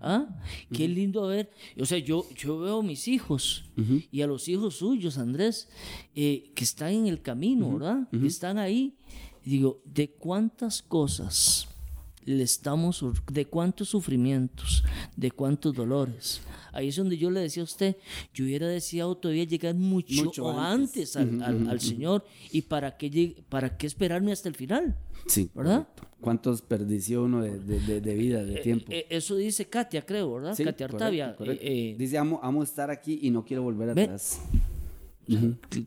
¿Ah? Qué lindo ver. O sea, yo, yo veo a mis hijos y a los hijos suyos, Andrés, eh, que están en el camino, ¿verdad? Que están ahí. digo, ¿de cuántas cosas le estamos, de cuántos sufrimientos, de cuántos dolores. Ahí es donde yo le decía a usted, yo hubiera deseado todavía llegar mucho, antes, al, Señor y para qué, para qué esperarme hasta el final. Sí. ¿Verdad? ¿Cuántos perdició uno de, vida, de eh, tiempo? Eh, eso dice Katia, creo, ¿verdad? Katia Artavia. Eh, dice, amo, amo estar aquí y no quiero volver atrás.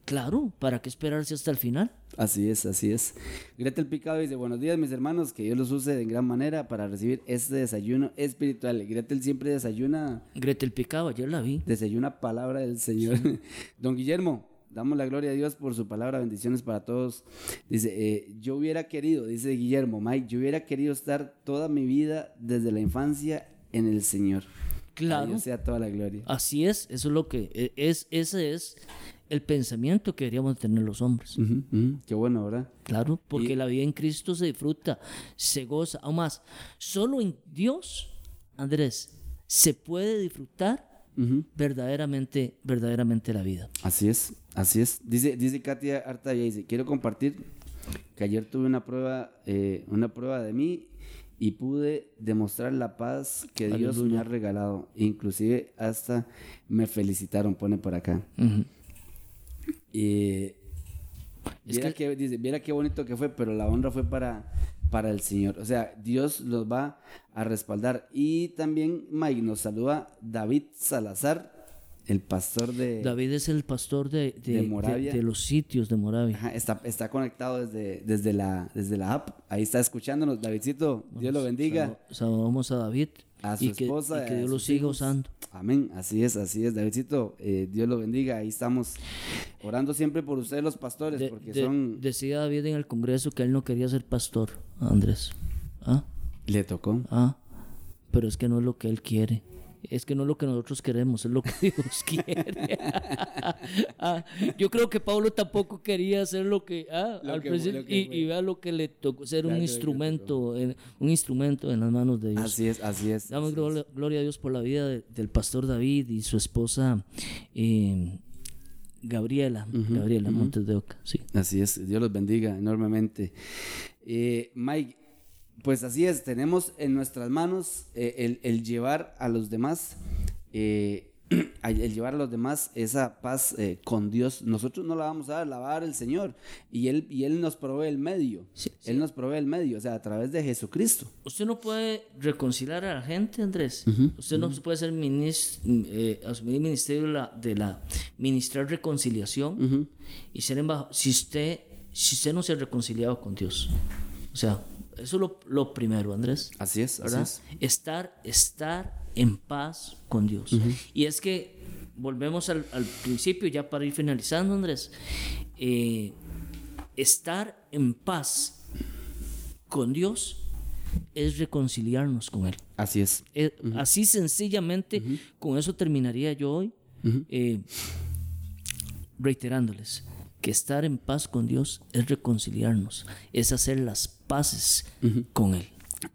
Claro, ¿para qué esperarse hasta el final? Así es, así es. Gretel Picado dice, buenos días mis hermanos, que Dios los use de gran manera para recibir este desayuno espiritual. Gretel siempre desayuna... Gretel Picado, ayer la vi. Desayuna palabra del Señor. Don Guillermo, damos la gloria a Dios por su palabra, bendiciones para todos. Dice, eh, yo hubiera querido, dice Guillermo, Mike, yo hubiera querido estar toda mi vida desde la infancia en el Señor. Claro. sea toda la gloria. Así es, eso es lo que e, es, ese es el pensamiento que deberíamos tener los hombres. Qué bueno, ¿verdad? Claro, porque la vida en Cristo se disfruta, se goza. Aún más, solo en Dios, Andrés, se puede disfrutar verdaderamente, verdaderamente la vida. Así es, así es. Dice, dice Katia Artaya, dice, quiero compartir que ayer tuve una prueba, eh, una prueba de mí y pude demostrar la paz que Dios me ha regalado. Inclusive hasta me felicitaron, pone por acá. Y viera, que... dice, viera qué bonito que fue, pero la honra fue para, para el Señor. O sea, Dios los va a respaldar. Y también Mike nos saluda David Salazar. el pastor de... David es el pastor de, de, De de los sitios de Moravia. Ajá, está, está conectado desde, desde, la, desde la app. Ahí está escuchándonos. Davidcito, Dios lo bendiga. Saludamos a David A su y que, esposa. y que Dios lo siga usando. Amén. Así es, así es. Davidcito, eh, Dios lo bendiga. Ahí estamos orando siempre por ustedes los pastores, De- porque de- son... Decía David en el Congreso que él no quería ser pastor, Andrés. ¿Ah? Le tocó. Ah, pero es que no es lo que él quiere. Es que no es lo que nosotros queremos, es lo que Dios quiere. Ah, yo creo que Pablo tampoco quería hacer lo que, ah, Lo al que- principio, lo que y, vea lo que le tocó, ser un instrumento, en, un instrumento en las manos de Dios. Así es, así es. Damos así es. gloria, a Dios por la vida de- del pastor David y su esposa eh, Gabriela, Gabriela Montes de Oca, sí. Así es, Dios los bendiga enormemente. Eh, Mike, pues así es, tenemos en nuestras manos eh, el, el llevar a los demás, eh, el llevar a los demás esa paz eh, con Dios. Nosotros no la vamos a dar, la va a dar el Señor. Y Él, y él nos provee el medio. Sí, Él nos provee el medio, o sea, a través de Jesucristo. Usted no puede reconciliar a la gente, Andrés. Usted no puede ser minis- eh, asumir el ministerio de la, de la ministrar reconciliación y ser embajador. Si usted, si usted no se ha reconciliado con Dios, o sea, eso es lo, lo primero, Andrés. Así es, así ¿verdad? es. Estar, estar en paz con Dios. Y es que volvemos al, al principio, ya para ir finalizando, Andrés. eh, estar en paz con Dios es reconciliarnos con Él. Así es. Eh, Así sencillamente, con eso terminaría yo hoy, eh, reiterándoles que estar en paz con Dios es reconciliarnos, es hacer las paces con Él.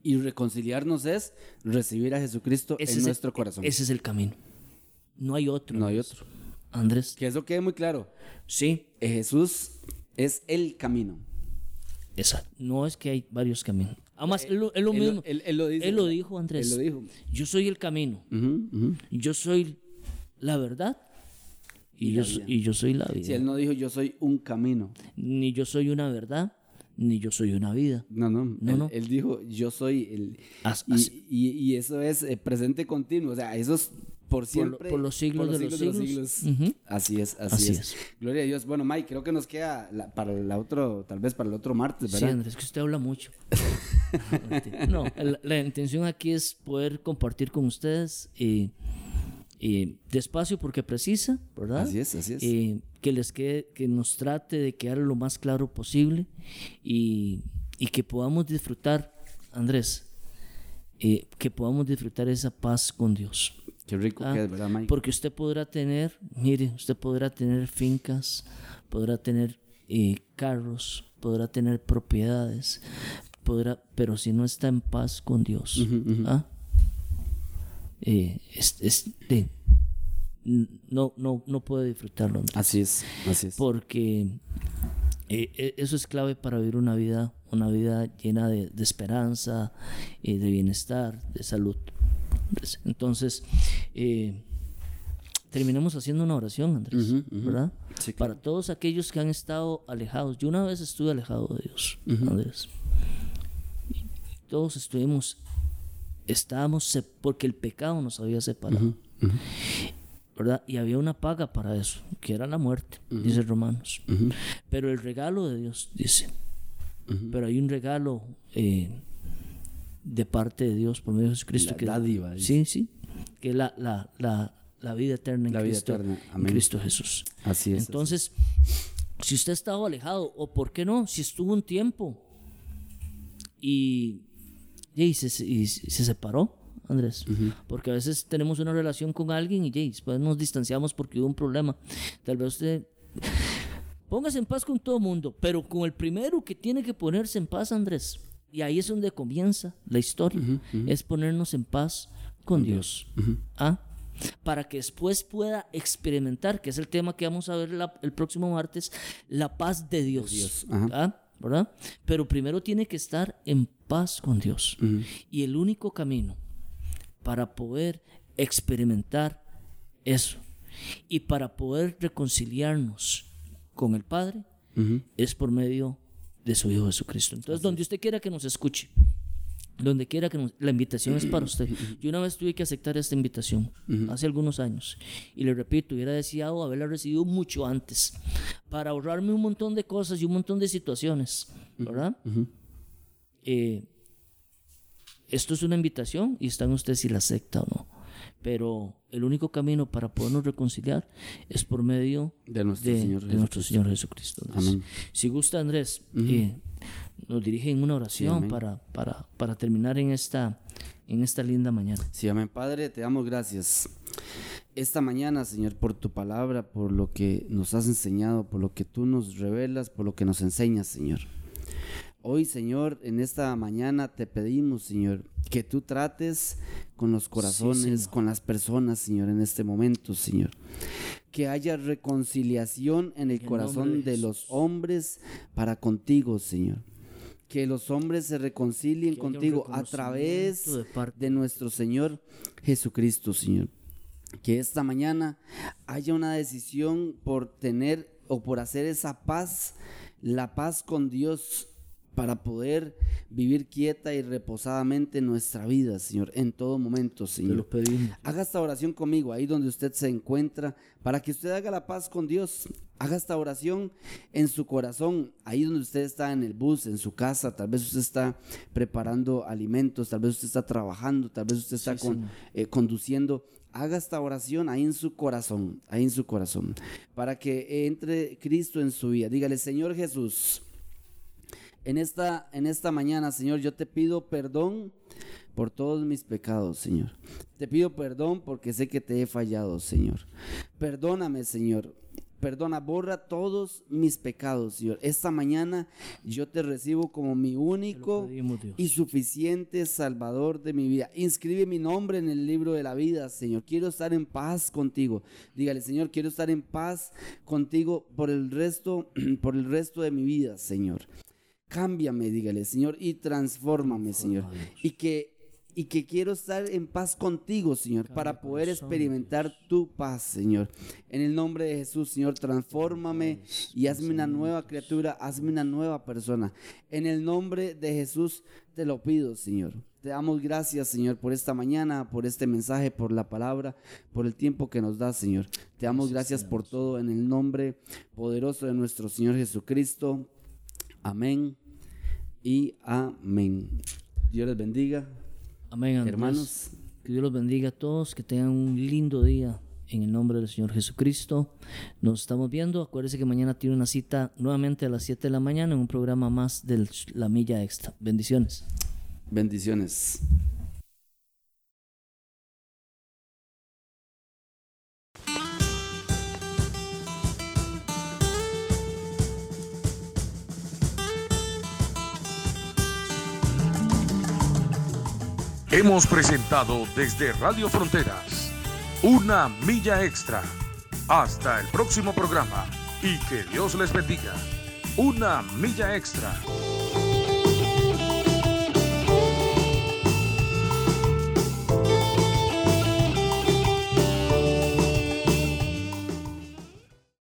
Y reconciliarnos es recibir a Jesucristo Ese en el- nuestro corazón. Ese es el camino. No hay otro. No hay otro. Andrés. Que eso quede muy claro. Sí, Eh, Jesús es el camino. exacto. No es que hay varios caminos. Además, lo él lo- mismo. él- él lo dice, Él lo ¿verdad? dijo, Andrés. Él lo dijo. Yo soy el camino. Yo soy la verdad. La y yo soy la vida. Si él no dijo yo soy un camino. Ni yo soy una verdad, ni yo soy una vida. No, no. No, él, no. él dijo yo soy el... As- y, as- y- y eso es eh, presente continuo. O sea, eso es por siempre. por los siglos de los siglos. Así es, así, Así es. es. Gloria a Dios. Bueno, Mike, creo que nos queda la- para el otro, tal vez para el otro martes, Sí, ¿verdad? Andrés, que usted habla mucho. no, la, la intención aquí es poder compartir con ustedes eh, eh, despacio porque precisa, ¿verdad? Así es, así es. Eh, que les quede, que nos trate de quedar lo más claro posible y, y que podamos disfrutar, Andrés, eh, que podamos disfrutar esa paz con Dios. Qué rico Ah, que es, ¿verdad, Mike? Porque usted podrá tener, mire, usted podrá tener fincas, podrá tener eh, carros, podrá tener propiedades, podrá, pero si no está en paz con Dios, ¿ah? Eh, es- es- de- no, no, no puede disfrutarlo. Andrés. Así es, así es. Porque eh, eh, eso es clave para vivir una vida, una vida llena de, de esperanza, eh, de bienestar, de salud. Entonces, eh, terminamos haciendo una oración, Andrés. ¿verdad? Sí, Para todos aquellos que han estado alejados. Yo una vez estuve alejado de Dios, Andrés. Y todos estuvimos, estábamos, porque el pecado nos había separado. ¿Verdad? Y había una paga para eso, que era la muerte, dice Romanos. Pero el regalo de Dios, dice. Pero hay un regalo eh, de parte de Dios por medio de Jesucristo. La que, dádiva, dice. Sí, sí. Que es la, la, la, la vida eterna en, La vida Cristo, eterna, en. Cristo Jesús. Así es. Entonces, si usted ha estado alejado, o por qué no, si estuvo un tiempo y, y se, y se separó, Andrés, porque a veces tenemos una relación con alguien y después nos distanciamos porque hubo un problema. Tal vez usted póngase en paz con todo el mundo, pero con el primero que tiene que ponerse en paz, Andrés. Y ahí es donde comienza la historia, es ponernos en paz con Dios. ¿Ah? Para que después pueda experimentar, que es el tema que vamos a ver la- el próximo martes, la paz de Dios. Dios. ¿Ah? ¿Verdad? Pero primero tiene que estar en paz con Dios. Y el único camino para poder experimentar eso. Y para poder reconciliarnos con el Padre es por medio de su Hijo Jesucristo. Entonces, donde usted quiera que nos escuche, donde quiera que nos- la invitación es para usted. Yo una vez tuve que aceptar esta invitación, hace algunos años, y le repito, hubiera deseado haberla recibido mucho antes, para ahorrarme un montón de cosas y un montón de situaciones, ¿verdad? Eh, esto es una invitación y está en usted si la acepta o no. Pero el único camino para podernos reconciliar es por medio De nuestro Señor de nuestro Señor Jesucristo. Entonces, Amén. Si gusta, Andrés, eh, nos dirige en una oración amén. para, para, para terminar en esta, en esta linda mañana. Sí, amén. Padre, te damos gracias. Esta mañana, Señor, por tu palabra, por lo que nos has enseñado, por lo que tú nos revelas, por lo que nos enseñas, Señor. Hoy, Señor, en esta mañana te pedimos, Señor, que tú trates con los corazones, con las personas, Señor, en este momento, Señor. Que haya reconciliación en el el corazón de de los hombres para contigo, Señor. Que los hombres se reconcilien contigo a través de parte de nuestro Señor Jesucristo, Señor. Que esta mañana haya una decisión por tener o por hacer esa paz, la paz con Dios para poder vivir quieta y reposadamente en nuestra vida, Señor, en todo momento, Te Señor. lo pedimos. Haga esta oración conmigo, ahí donde usted se encuentra, para que usted haga la paz con Dios. Haga esta oración en su corazón, ahí donde usted está en el bus, en su casa, tal vez usted está preparando alimentos, tal vez usted está trabajando, tal vez usted está Sí, con- Señor. eh, conduciendo. Haga esta oración ahí en su corazón, ahí en su corazón, para que entre Cristo en su vida. Dígale, Señor Jesús, en esta, en esta mañana, Señor, yo te pido perdón por todos mis pecados, Señor. Te pido perdón porque sé que te he fallado, Señor. Perdóname, Señor. Perdona, borra todos mis pecados, Señor. Esta mañana yo te recibo como mi único pedimos, y suficiente Salvador de mi vida. Inscribe mi nombre en el libro de la vida, Señor. Quiero estar en paz contigo. Dígale, Señor, quiero estar en paz contigo por el resto, por el resto de mi vida, Señor. Cámbiame, dígale, Señor, y transfórmame, Señor. Y que y que quiero estar en paz contigo, Señor, para poder experimentar tu paz, Señor. En el nombre de Jesús, Señor, transfórmame y hazme una nueva criatura, hazme una nueva persona. En el nombre de Jesús te lo pido, Señor. Te damos gracias, Señor, por esta mañana, por este mensaje, por la palabra, por el tiempo que nos da, Señor. Te damos gracias por todo en el nombre poderoso de nuestro Señor Jesucristo. Amén y amén. Dios les bendiga. Amén, Andrés. Hermanos. Que Dios los bendiga a todos, que tengan un lindo día en el nombre del Señor Jesucristo. Nos estamos viendo. Acuérdense que mañana tiene una cita nuevamente a las 7 de la mañana en un programa más de La Milla Extra. Bendiciones. Bendiciones. Hemos presentado desde Radio Fronteras una milla extra. Hasta el próximo programa y que Dios les bendiga. Una milla extra.